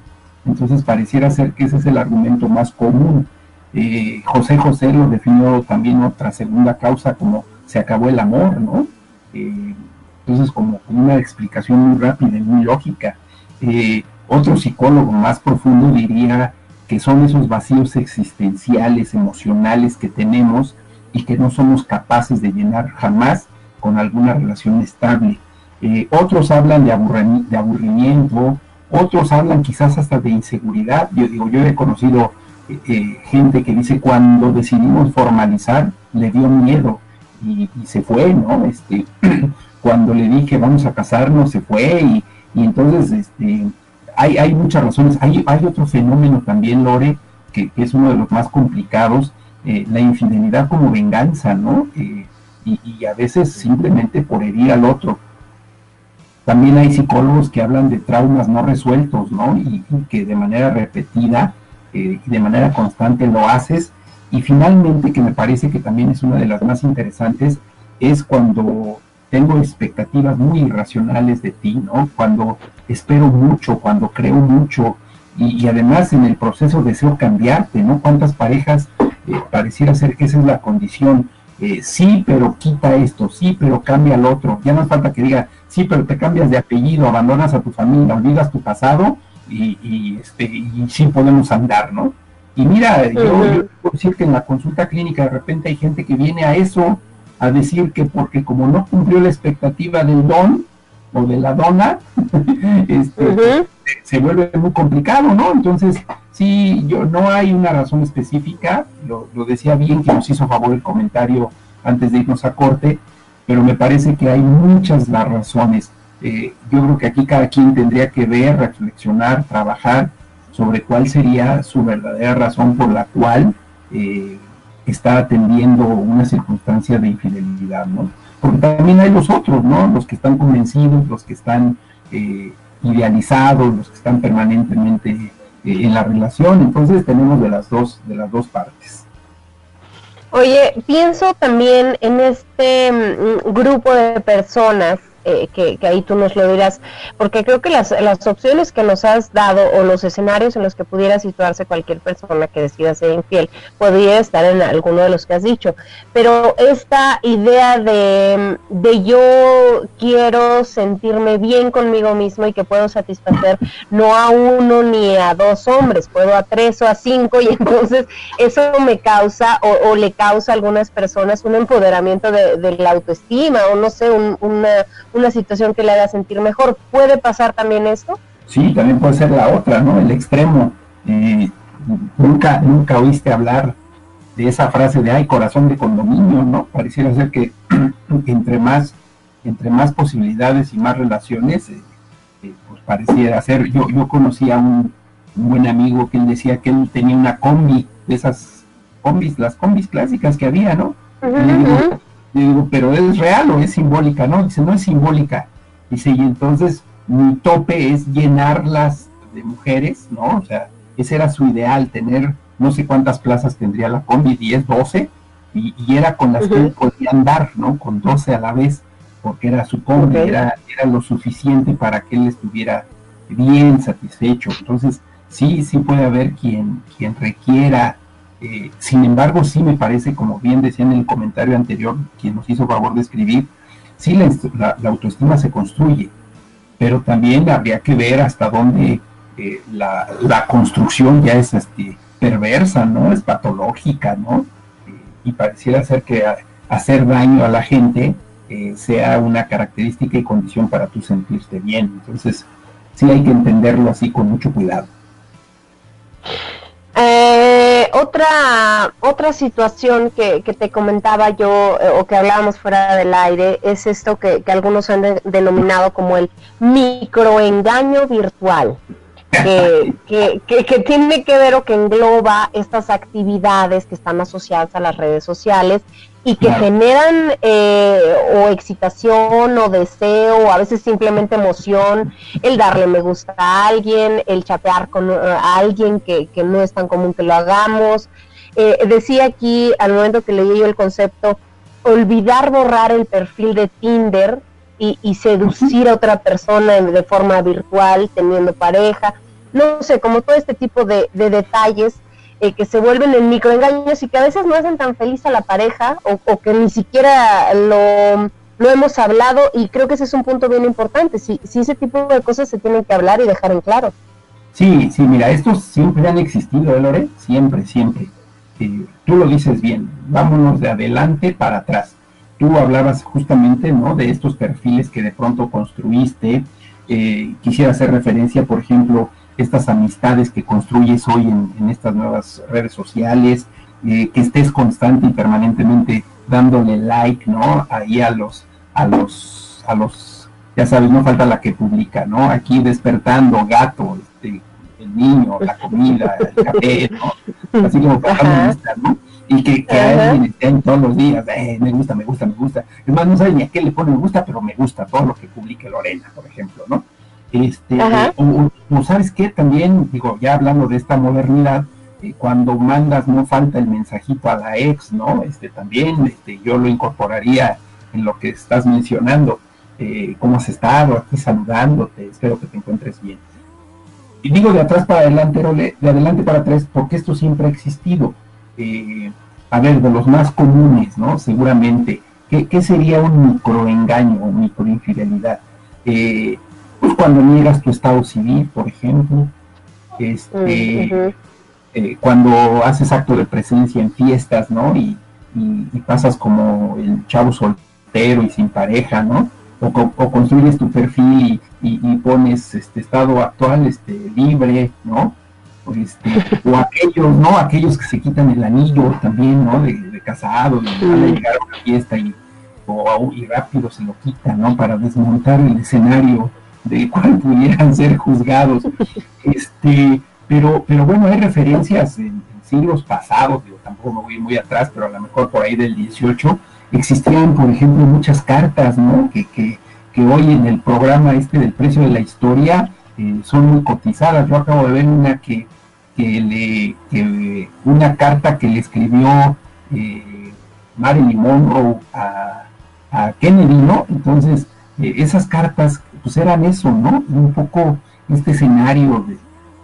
Speaker 3: Entonces pareciera ser que ese es el argumento más común. Eh, José José lo definió también otra segunda causa como se acabó el amor, ¿no? Eh, entonces como una explicación muy rápida y muy lógica. Otro psicólogo más profundo diría que son esos vacíos existenciales, emocionales que tenemos y que no somos capaces de llenar jamás con alguna relación estable. Eh, otros hablan de, de, aburrimiento, otros hablan quizás hasta de inseguridad. Yo digo, yo he conocido eh, eh, gente que dice cuando decidimos formalizar le dio miedo y, y se fue, ¿no? Este, cuando le dije vamos a casarnos se fue y, y entonces este, hay, hay muchas razones. Hay, hay otro fenómeno también, Lore, que, es uno de los más complicados, eh, la infidelidad como venganza, ¿no? Eh, y, y, a veces simplemente por herir al otro. También hay psicólogos que hablan de traumas no resueltos, ¿no? Y, y que de manera repetida eh, y de manera constante lo haces. Y finalmente, que me parece que también es una de las más interesantes, es cuando tengo expectativas muy irracionales de ti, ¿no? Cuando espero mucho, cuando creo mucho y, y además en el proceso deseo cambiarte, ¿no? ¿Cuántas parejas eh, pareciera ser que esa es la condición? Eh, sí, pero quita esto, sí, pero cambia al otro. Ya no falta que diga, sí, pero te cambias de apellido, abandonas a tu familia, olvidas tu pasado y, y este, y sí podemos andar, ¿no? Y mira, yo, yo puedo decir que en la consulta clínica de repente hay gente que viene a eso, a decir que porque como no cumplió la expectativa del don o de la dona, este, uh -huh. se vuelve muy complicado, ¿no? Entonces, sí, yo no hay una razón específica, lo, lo, decía bien que nos hizo favor el comentario antes de irnos a corte, pero me parece que hay muchas las razones. Eh, yo creo que aquí cada quien tendría que ver, reflexionar, trabajar sobre cuál sería su verdadera razón por la cual eh, está atendiendo una circunstancia de infidelidad, ¿no? Porque también hay los otros, ¿no? Los que están convencidos, los que están eh, idealizados, los que están permanentemente eh, en la relación. Entonces tenemos de las dos, de las dos partes.
Speaker 1: Oye, pienso también en este mm, grupo de personas eh, que, que, ahí tú nos lo dirás, porque creo que las, las opciones que nos has dado o los escenarios en los que pudiera situarse cualquier persona que decida ser infiel podría estar en alguno de los que has dicho, pero esta idea de, de yo quiero sentirme bien conmigo mismo y que puedo satisfacer no a uno ni a dos hombres, puedo a tres o a cinco y entonces eso me causa o, o le causa a algunas personas un empoderamiento de, la autoestima o no sé, un, una una situación que le haga sentir mejor. ¿Puede pasar también esto?
Speaker 3: Sí, también puede ser la otra, ¿no? El extremo. Eh, nunca, nunca oíste hablar de esa frase de ay corazón de condominio, ¿no? Pareciera ser que entre más, entre más posibilidades y más relaciones, eh, eh, pues pareciera ser. Yo, yo conocí a un, un, buen amigo que él decía que él tenía una combi, de esas combis, las combis clásicas que había, ¿no? Uh -huh. Y digo, pero ¿es real o es simbólica? No, dice, no es simbólica. Dice, y entonces mi tope es llenarlas de mujeres, ¿no? O sea, ese era su ideal, tener no sé cuántas plazas tendría la combi, 10, 12, y, y era con las uh -huh. que podía andar, ¿no? Con 12 a la vez, porque era su combi, okay. era, era lo suficiente para que él estuviera bien satisfecho. Entonces, sí, sí puede haber quien, quien requiera Eh, sin embargo, sí me parece, como bien decía en el comentario anterior, quien nos hizo favor de escribir, sí la, autoestima se construye, pero también habría que ver hasta dónde eh, la, construcción ya es este, perversa, ¿no? Es patológica, ¿no? Eh, y pareciera ser que hacer daño a la gente sea una característica y condición para tú sentirte bien. Entonces, sí hay que entenderlo así con mucho cuidado.
Speaker 1: Eh, otra, otra situación que, te comentaba yo eh, o que hablábamos fuera del aire es esto que, algunos han denominado como el microengaño virtual. Que, que, tiene que ver o que engloba estas actividades que están asociadas a las redes sociales y que generan eh, o excitación o deseo o a veces simplemente emoción, el darle me gusta a alguien, el chatear con uh, alguien que, no es tan común que lo hagamos. Eh, decía aquí al momento que leí yo el concepto, olvidar borrar el perfil de Tinder y, seducir a otra persona de forma virtual, teniendo pareja, no sé, como todo este tipo de, de detalles eh, que se vuelven en microengaños y que a veces no hacen tan feliz a la pareja o, que ni siquiera lo, lo, hemos hablado y creo que ese es un punto bien importante. Si, ese tipo de cosas se tienen que hablar y dejar en claro.
Speaker 3: Sí, sí, mira, estos siempre han existido, ¿eh, Lore? Siempre, siempre. Eh, tú lo dices bien, vámonos de adelante para atrás. Tú hablabas justamente, ¿no? De estos perfiles que de pronto construiste. Eh, quisiera hacer referencia, por ejemplo, estas amistades que construyes hoy en, estas nuevas redes sociales, eh, que estés constante y permanentemente dándole like, ¿no? Ahí a los, a los, a los, ya sabes, no falta la que publica, ¿no? Aquí despertando, gato, este, el niño, la comida, el café, ¿no? Así como para ¿no? Y que, que alguien esté todos los días, eh, me gusta, me gusta, me gusta. Es más, no sabe ni a qué le pone me gusta, pero me gusta todo lo que publique Lorena, por ejemplo, ¿no? Este, o, sabes qué, también, digo, ya hablando de esta modernidad, eh, cuando mandas no falta el mensajito a la ex, ¿no? Este también, este, yo lo incorporaría en lo que estás mencionando. Eh, ¿Cómo has estado? Aquí saludándote, espero que te encuentres bien. Y digo de atrás para adelante, de adelante para atrás, porque esto siempre ha existido. Eh, a ver, de los más comunes, ¿no? Seguramente, ¿qué, qué sería un microengaño o microinfidelidad? Eh, pues cuando niegas tu estado civil, por ejemplo, este, eh, cuando haces acto de presencia en fiestas, ¿no? Y, pasas como el chavo soltero y sin pareja, ¿no? O, construyes tu perfil y, pones este estado actual, este, libre, ¿no? O, este, o aquellos, ¿no? Aquellos que se quitan el anillo también, ¿no? De, casado, y van a llegar a una fiesta y, y rápido se lo quitan, ¿no? Para desmontar el escenario de cuál pudieran ser juzgados. Este, pero, pero bueno, hay referencias en, siglos pasados, digo, tampoco me voy muy atrás, pero a lo mejor por ahí del 18, existían, por ejemplo, muchas cartas, ¿no? Que, que, que hoy en el programa este del precio de la historia eh, son muy cotizadas. Yo acabo de ver una que, que le, una carta que le escribió eh, Marilyn Monroe a, a Kennedy, ¿no? Entonces, eh, esas cartas pues eran eso, ¿no? Un poco este escenario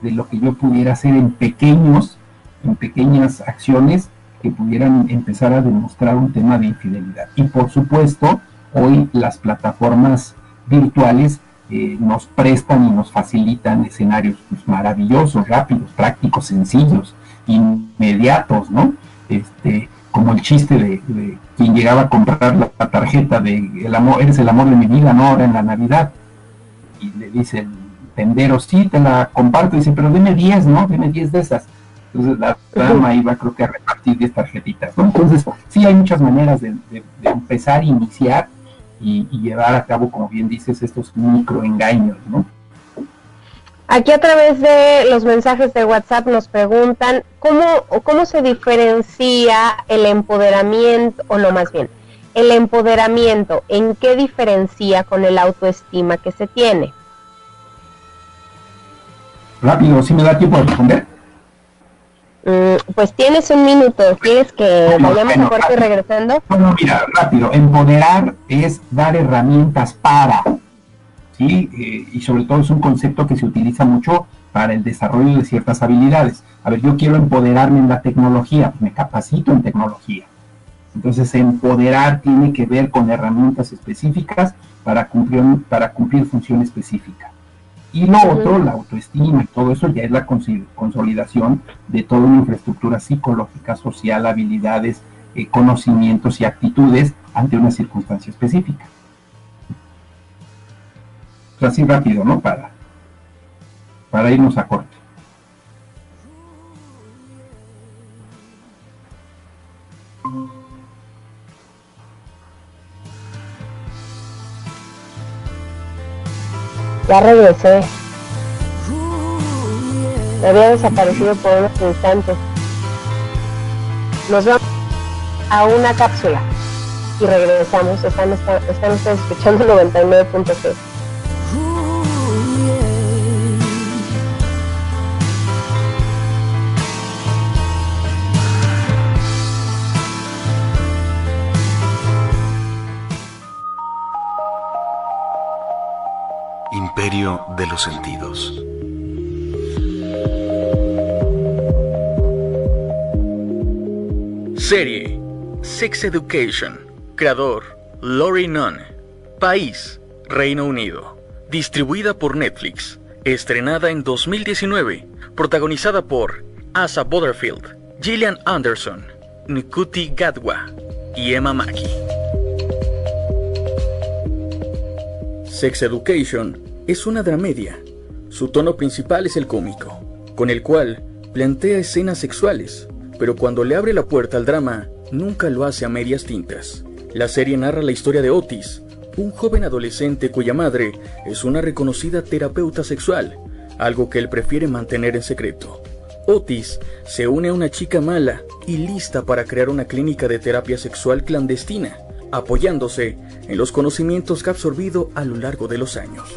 Speaker 3: de, lo que yo pudiera hacer en pequeños, en pequeñas acciones que pudieran empezar a demostrar un tema de infidelidad. Y por supuesto, hoy las plataformas virtuales eh, nos prestan y nos facilitan escenarios pues, maravillosos, rápidos, prácticos, sencillos, inmediatos, ¿no? Este, como el chiste de, quien llegaba a comprar la, la, tarjeta de el amor, eres el amor de mi vida, ¿no? Ahora en la Navidad le dice el tendero, sí, te la comparto, dice, pero deme 10, ¿no? Deme 10 de esas. Entonces la dama iba creo que a repartir 10 tarjetitas, ¿no? Entonces sí hay muchas maneras de, empezar, iniciar y, llevar a cabo, como bien dices, estos microengaños, ¿no?
Speaker 1: Aquí a través de los mensajes de WhatsApp nos preguntan cómo, cómo se diferencia el empoderamiento, o no más bien, el empoderamiento, ¿en qué diferencia con el autoestima que se tiene?
Speaker 3: Rápido, si me da tiempo de responder.
Speaker 1: Mm, pues tienes un minuto, ¿quieres que vayamos a corte regresando?
Speaker 3: No, mira, rápido, empoderar es dar herramientas para, ¿sí? Eh, y sobre todo es un concepto que se utiliza mucho para el desarrollo de ciertas habilidades. A ver, yo quiero empoderarme en la tecnología, me capacito en tecnología. Entonces, empoderar tiene que ver con herramientas específicas para cumplir, para cumplir función específica. Y lo otro, la autoestima y todo eso ya es la consolidación de toda una infraestructura psicológica, social, habilidades, eh, conocimientos y actitudes ante una circunstancia específica. así rápido, ¿no? Para, para irnos a corte.
Speaker 1: Ya regresé. Me había desaparecido por unos instantes. Nos vamos a una cápsula y regresamos. Están, están, ustedes escuchando 99.6.
Speaker 2: De los sentidos. Serie Sex Education. Creador Lori Nunn. País Reino Unido. Distribuida por Netflix. Estrenada en 2019. Protagonizada por Asa Butterfield, Gillian Anderson, Nikuti Gadwa y Emma Mackey. Sex Education es una dramedia. Su tono principal es el cómico, con el cual plantea escenas sexuales, pero cuando le abre la puerta al drama, nunca lo hace a medias tintas. La serie narra la historia de Otis, un joven adolescente cuya madre es una reconocida terapeuta sexual, algo que él prefiere mantener en secreto. Otis se une a una chica mala y lista para crear una clínica de terapia sexual clandestina, apoyándose en los conocimientos que ha absorbido a lo largo de los años.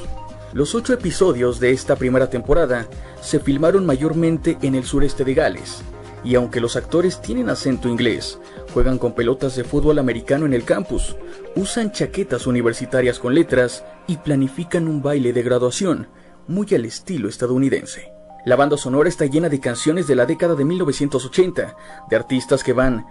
Speaker 2: Los ocho episodios de esta primera temporada se filmaron mayormente en el sureste de Gales, y aunque los actores tienen acento inglés, juegan con pelotas de fútbol americano en el campus, usan chaquetas universitarias con letras y planifican un baile de graduación, muy al estilo estadounidense. La banda sonora está llena de canciones de la década de 1980, de artistas que van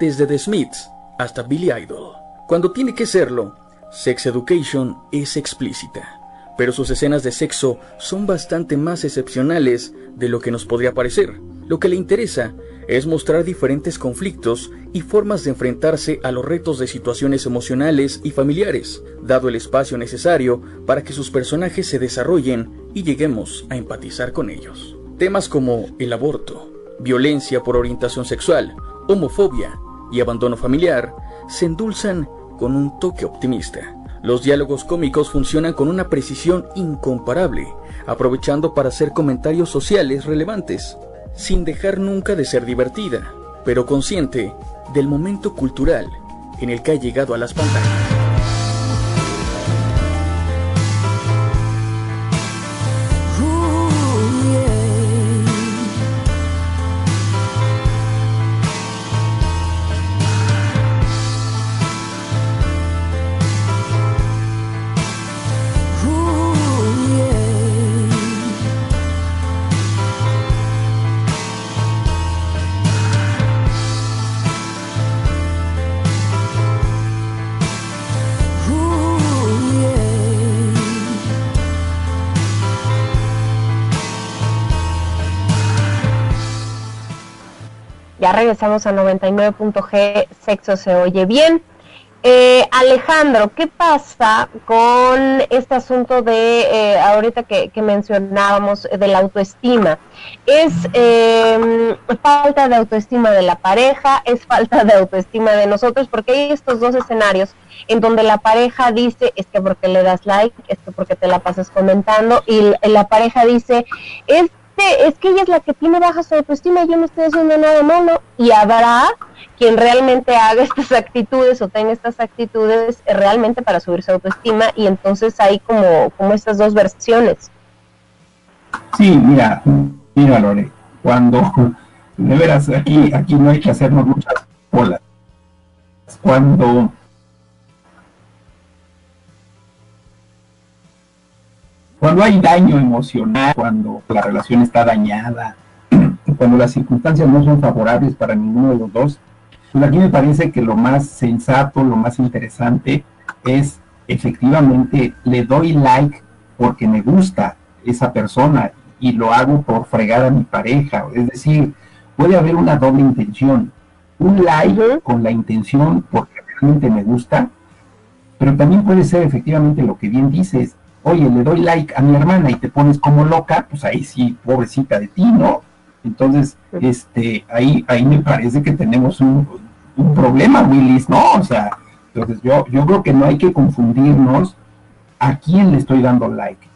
Speaker 2: desde The Smiths hasta Billy Idol. Cuando tiene que serlo, Sex Education es explícita, pero sus escenas de sexo son bastante más excepcionales de lo que nos podría parecer. Lo que le interesa es mostrar diferentes conflictos y formas de enfrentarse a los retos de situaciones emocionales y familiares, dado el espacio necesario para que sus personajes se desarrollen y lleguemos a empatizar con ellos. Temas como el aborto, violencia por orientación sexual, homofobia y abandono familiar se endulzan con un toque optimista. Los diálogos cómicos funcionan con una precisión incomparable, aprovechando para hacer comentarios sociales relevantes, sin dejar nunca de ser divertida, pero consciente del momento cultural en el que ha llegado a las pantallas.
Speaker 1: Regresamos a 99.g, sexo se oye bien. Eh, Alejandro, ¿qué pasa con este asunto de, eh, ahorita que, mencionábamos, de la autoestima? ¿Es em, falta de autoestima de la pareja? ¿Es falta de autoestima de nosotros? Porque hay estos dos escenarios en donde la pareja dice, es que porque le das like, es que porque te la pasas comentando, y la pareja dice, es es que ella es la que tiene baja autoestima y yo no estoy haciendo nada malo. Y habrá quien realmente haga estas actitudes o tenga estas actitudes realmente para subir su autoestima y entonces hay como, como estas dos versiones.
Speaker 3: Sí, mira, mira Lore, cuando, de veras, aquí, aquí no hay que hacernos muchas bolas. Cuando cuando hay daño emocional, cuando la relación está dañada, cuando las circunstancias no son favorables para ninguno de los dos, pues aquí me parece que lo más sensato, lo más interesante es efectivamente le doy like porque me gusta esa persona y lo hago por fregar a mi pareja. Es decir, puede haber una doble intención. Un like con la intención porque realmente me gusta, pero también puede ser efectivamente lo que bien dices, oye, le doy like a mi hermana y te pones como loca, pues ahí sí, pobrecita de ti, ¿no? Entonces, este, ahí, ahí me parece que tenemos un, problema, Willis, ¿no? O sea, entonces yo, yo creo que no hay que confundirnos a quién le estoy dando like.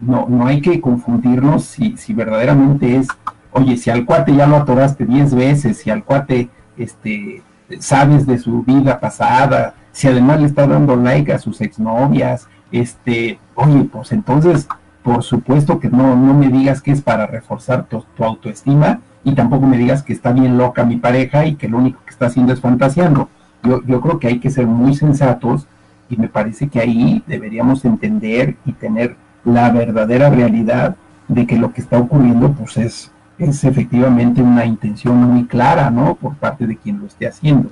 Speaker 3: No, no hay que confundirnos si, si verdaderamente es, oye, si al cuate ya lo atoraste diez veces, si al cuate, este, sabes de su vida pasada, si además le está dando like a sus exnovias, este, oye, pues entonces, por supuesto que no, no me digas que es para reforzar tu, autoestima y tampoco me digas que está bien loca mi pareja y que lo único que está haciendo es fantaseando. Yo, yo creo que hay que ser muy sensatos y me parece que ahí deberíamos entender y tener la verdadera realidad de que lo que está ocurriendo pues es, es efectivamente una intención muy clara, ¿no? Por parte de quien lo esté haciendo.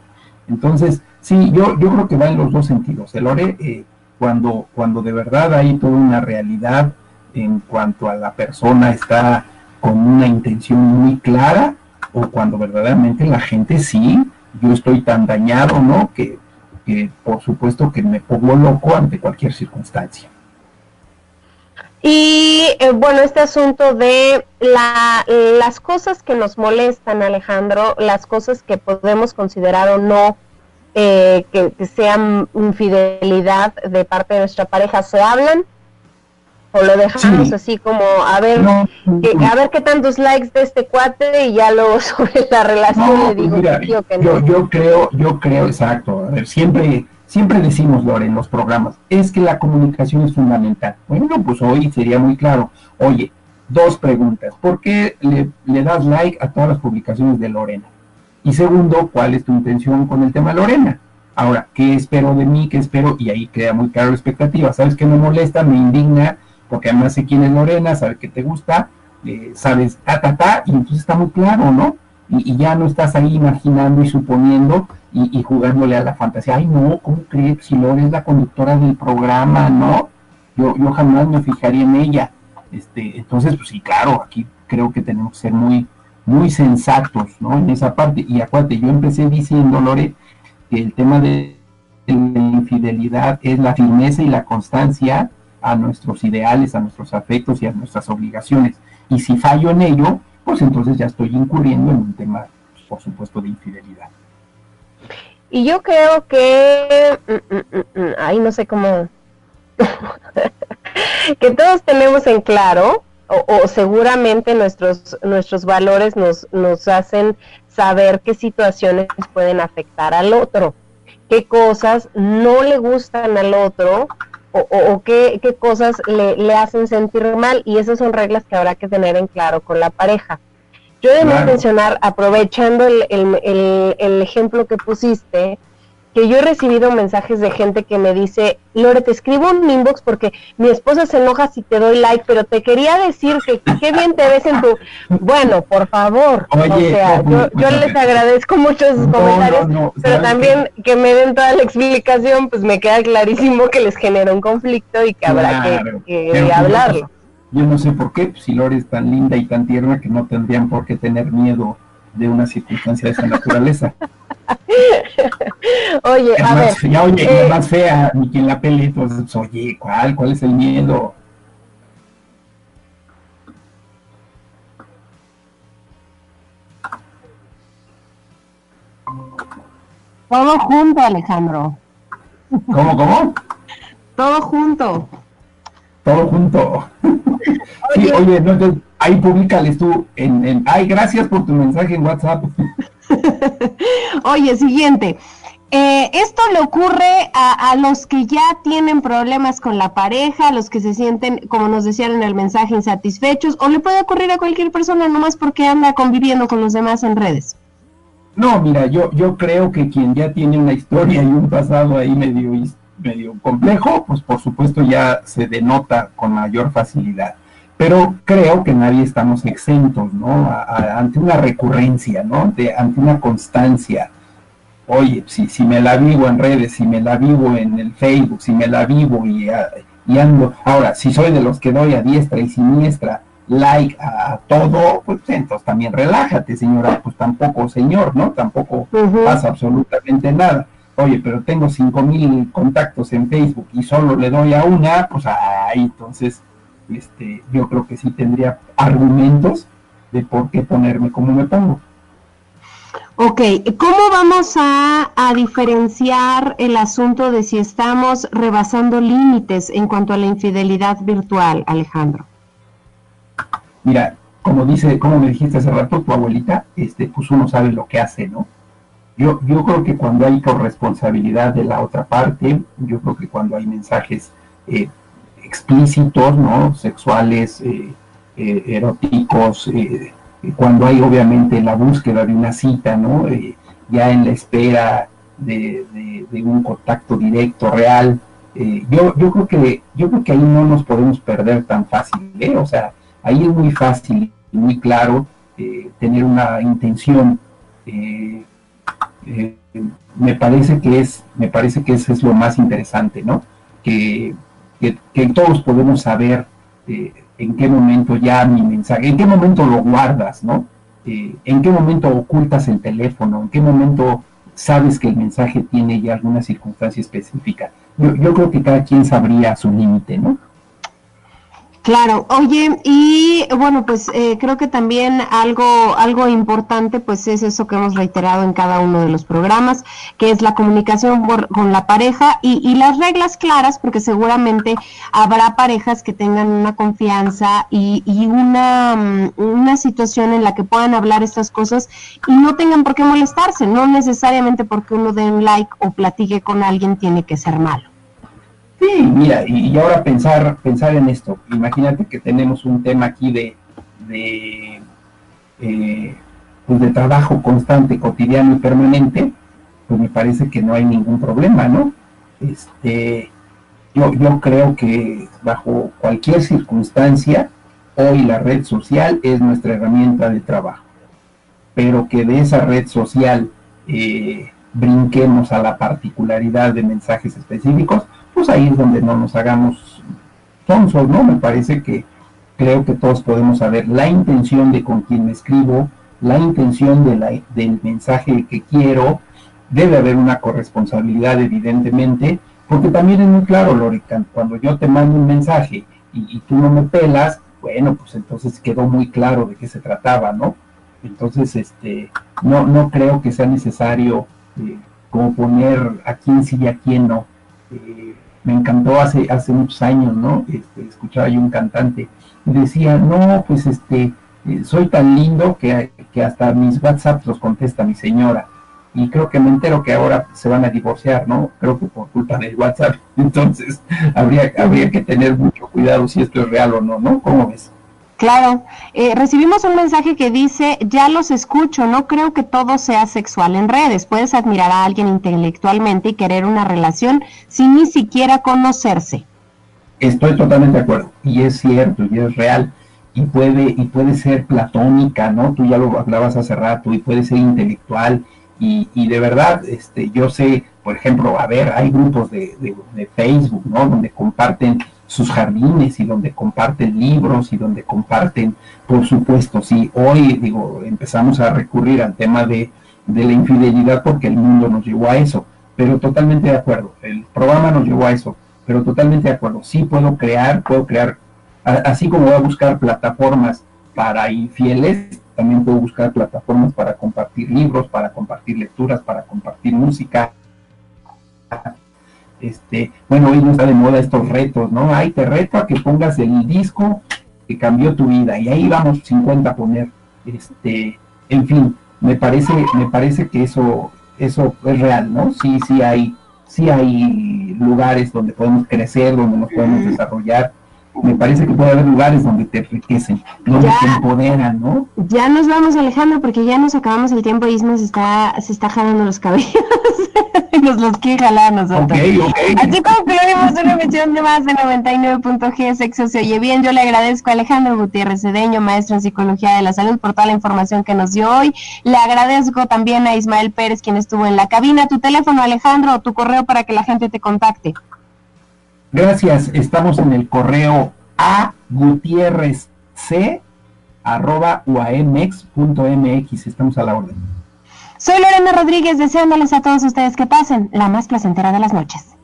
Speaker 3: Entonces, sí, yo, yo creo que va en los dos sentidos. El ORE eh, cuando, cuando de verdad hay toda una realidad en cuanto a la persona está con una intención muy clara o cuando verdaderamente la gente sí, yo estoy tan dañado, ¿no? Que, por supuesto que me pongo loco ante cualquier circunstancia.
Speaker 1: Y eh, bueno, este asunto de la, las cosas que nos molestan, Alejandro, las cosas que podemos considerar o no eh, que, sean infidelidad de parte de nuestra pareja, ¿se hablan? ¿O lo dejamos así como a ver, a ver qué tantos likes de este cuate y ya luego sobre la relación le digo
Speaker 3: que yo, yo creo, yo creo, exacto, a ver, siempre siempre decimos, Lore, en los programas, es que la comunicación es fundamental. Bueno, pues hoy sería muy claro. Oye, dos preguntas. ¿Por qué le, le, das like a todas las publicaciones de Lorena? Y segundo, ¿cuál es tu intención con el tema Lorena? Ahora, ¿qué espero de mí? ¿Qué espero? Y ahí queda muy claro la expectativa. ¿Sabes qué me molesta? Me indigna, porque además sé quién es Lorena, sabe que te gusta, eh, sabes, ta, ta, ta, y entonces está muy claro, ¿no? Y, ya no estás ahí imaginando y suponiendo y, jugándole a la fantasía. Ay, no, ¿cómo crees? Si Lorena es la conductora del programa, ¿no? Yo, yo jamás me fijaría en ella. Este, entonces, pues sí, claro, aquí creo que tenemos que ser muy, muy sensatos, ¿no? En esa parte. Y acuérdate, yo empecé diciendo, Lore, que el tema de la infidelidad es la firmeza y la constancia a nuestros ideales, a nuestros afectos y a nuestras obligaciones. Y si fallo en ello, pues entonces ya estoy incurriendo en un tema, por supuesto, de infidelidad.
Speaker 1: Y yo creo que, mm, mm, mm, ahí no sé cómo, que todos tenemos en claro o, seguramente nuestros, nuestros valores nos, nos hacen saber qué situaciones pueden afectar al otro, qué cosas no le gustan al otro o, o, qué, qué, cosas le, le, hacen sentir mal y esas son reglas que habrá que tener en claro con la pareja. Yo debo mencionar, aprovechando el, el, el ejemplo que pusiste, que yo he recibido mensajes de gente que me dice, Lore, te escribo un inbox porque mi esposa se enoja si te doy like, pero te quería decir que qué bien te ves en tu... Bueno, por favor. o sea, yo, les agradezco mucho sus comentarios, pero también que... me den toda la explicación, pues me queda clarísimo que les genera un conflicto y que habrá que, hablarlo.
Speaker 3: Yo no sé por qué, pues, si Lore es tan linda y tan tierna que no tendrían por qué tener miedo de una circunstancia de esa naturaleza.
Speaker 1: oye, a ver.
Speaker 3: Ya, oye, eh, más fea, ni quien la pele, entonces, oye, ¿cuál? ¿Cuál es el miedo?
Speaker 1: Todo junto, Alejandro.
Speaker 3: ¿Cómo, cómo?
Speaker 1: Todo junto.
Speaker 3: Todo junto. Oye, sí, oye, no, ahí públicales tú en, en, ay, gracias por tu mensaje en WhatsApp.
Speaker 1: Oye, siguiente. Eh, esto le ocurre a, los que ya tienen problemas con la pareja, a los que se sienten, como nos decían en el mensaje, insatisfechos, o le puede ocurrir a cualquier persona nomás porque anda conviviendo con los demás en redes.
Speaker 3: No, mira, yo, yo creo que quien ya tiene una historia y un pasado ahí medio medio complejo, pues por supuesto ya se denota con mayor facilidad. Pero creo que nadie estamos exentos, ¿no? ante una recurrencia, ¿no? De, ante una constancia. Oye, si, si me la vivo en redes, si me la vivo en el Facebook, si me la vivo y, y ando. Ahora, si soy de los que doy a diestra y siniestra like a, todo, pues entonces también relájate, señora, pues tampoco, señor, ¿no? Tampoco pasa absolutamente nada. Oye, pero tengo cinco mil contactos en Facebook y solo le doy a una, pues ahí entonces, este, yo creo que sí tendría argumentos de por qué ponerme como me pongo.
Speaker 1: Ok, ¿cómo vamos a, a, diferenciar el asunto de si estamos rebasando límites en cuanto a la infidelidad virtual, Alejandro?
Speaker 3: Mira, como dice, como me dijiste hace rato, tu abuelita, este, pues uno sabe lo que hace, ¿no? Yo, yo creo que cuando hay corresponsabilidad de la otra parte, yo creo que cuando hay mensajes eh, explícitos, ¿no? Sexuales, eh, eh, eróticos, cuando hay obviamente la búsqueda de una cita, ¿no? ya en la espera de, un contacto directo, real, yo, yo creo que yo creo que ahí no nos podemos perder tan fácil, ¿eh? O sea, Ahí es muy fácil y muy claro eh, tener una intención. Eh, eh, me parece que es, me parece que eso es lo más interesante, ¿no? Que, todos podemos saber en qué momento ya mi mensaje, en qué momento lo guardas, ¿no? en qué momento ocultas el teléfono, en qué momento sabes que el mensaje tiene ya alguna circunstancia específica. Yo, yo creo que cada quien sabría su límite, ¿no?
Speaker 1: Claro, oye, y bueno, pues eh, creo que también algo, algo importante, pues es eso que hemos reiterado en cada uno de los programas, que es la comunicación con la pareja y, y, las reglas claras, porque seguramente habrá parejas que tengan una confianza y, y una, mm, una situación en la que puedan hablar estas cosas y no tengan por qué molestarse, no necesariamente porque uno dé un like o platique con alguien tiene que ser malo.
Speaker 3: Sí, mira, y, ahora pensar, pensar en esto. Imagínate que tenemos un tema aquí de, de, eh, pues de trabajo constante, cotidiano y permanente, pues me parece que no hay ningún problema, ¿no? Este, yo, yo creo que bajo cualquier circunstancia, hoy la red social es nuestra herramienta de trabajo, pero que de esa red social eh, brinquemos a la particularidad de mensajes específicos, pues ahí es donde no nos hagamos tonsos, ¿no? Me parece que creo que todos podemos saber la intención de con quien me escribo, la intención de la, del mensaje que quiero, debe haber una corresponsabilidad evidentemente, porque también es muy claro, Lorica, cuando yo te mando un mensaje y, tú no me pelas, bueno, pues entonces quedó muy claro de qué se trataba, ¿no? Entonces, este, no, no creo que sea necesario eh, como poner a quién sí y a quién no. Eh, me encantó hace, hace muchos años, ¿no? Este, escuchaba yo un cantante y decía, no, pues este, eh, soy tan lindo que, que hasta mis WhatsApp los contesta mi señora. Y creo que me entero que ahora se van a divorciar, ¿no? Creo que por culpa del WhatsApp. Entonces, habría, habría que tener mucho cuidado si esto es real o no, ¿no? ¿Cómo ves?
Speaker 1: Claro, eh, recibimos un mensaje que dice, ya los escucho, no creo que todo sea sexual en redes, puedes admirar a alguien intelectualmente y querer una relación sin ni siquiera conocerse.
Speaker 3: Estoy totalmente de acuerdo, y es cierto, y es real, y puede, y puede ser platónica, ¿no? Tú ya lo hablabas hace rato, y puede ser intelectual, y, y de verdad, este, yo sé, por ejemplo, a ver, hay grupos de, de, de Facebook, ¿no? Donde comparten sus jardines y donde comparten libros y donde comparten, por supuesto, sí, hoy digo, empezamos a recurrir al tema de, de la infidelidad porque el mundo nos llevó a eso, pero totalmente de acuerdo, el programa nos llevó a eso, pero totalmente de acuerdo, sí puedo crear, puedo crear, así como voy a buscar plataformas para infieles, también puedo buscar plataformas para compartir libros, para compartir lecturas, para compartir música, este, bueno, hoy no está de moda estos retos, ¿no? Ay, te reto a que pongas el disco que cambió tu vida, y ahí vamos 50 a poner, este, en fin, me parece, me parece que eso, eso es real, ¿no? Sí, sí hay, sí hay lugares donde podemos crecer, donde nos podemos desarrollar, me parece que puede haber lugares donde te enriquecen, donde te empoderan, ¿no?
Speaker 1: Ya nos vamos, Alejandro, porque ya nos acabamos el tiempo y Isma se está, se está jalando los cabellos. Nos los quiere jalar a nosotros. Así concluimos una emisión de más de 99.g Sexo se oye bien. Yo le agradezco a Alejandro Gutiérrez Cedeño, maestro en Psicología de la Salud, por toda la información que nos dio hoy. Le agradezco también a Ismael Pérez, quien estuvo en la cabina. Tu teléfono, Alejandro, o tu correo para que la gente te contacte.
Speaker 3: Gracias. Estamos en el correo a Gutiérrez C arroba uamex.mx. Estamos a la orden.
Speaker 1: Soy Lorena Rodríguez, deseándoles a todos ustedes que pasen la más placentera de las noches.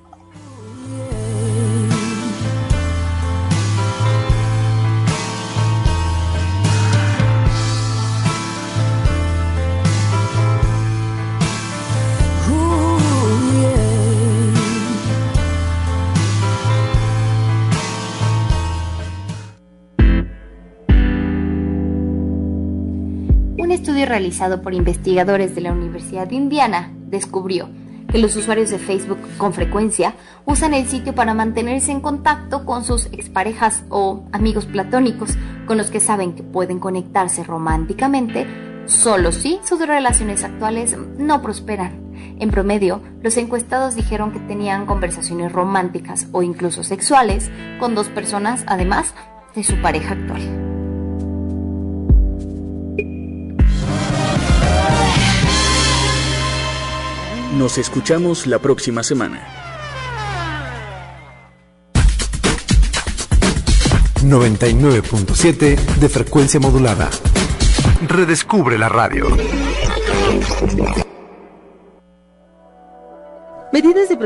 Speaker 6: Estudio realizado por investigadores de la Universidad de Indiana descubrió que los usuarios de Facebook con frecuencia usan el sitio para mantenerse en contacto con sus exparejas o amigos platónicos con los que saben que pueden conectarse románticamente solo si sus relaciones actuales no prosperan. En promedio, los encuestados dijeron que tenían conversaciones románticas o incluso sexuales con dos personas además de su pareja actual.
Speaker 2: Nos escuchamos la próxima semana.
Speaker 4: 99.7 de frecuencia modulada. Redescubre la radio.
Speaker 5: Medidas de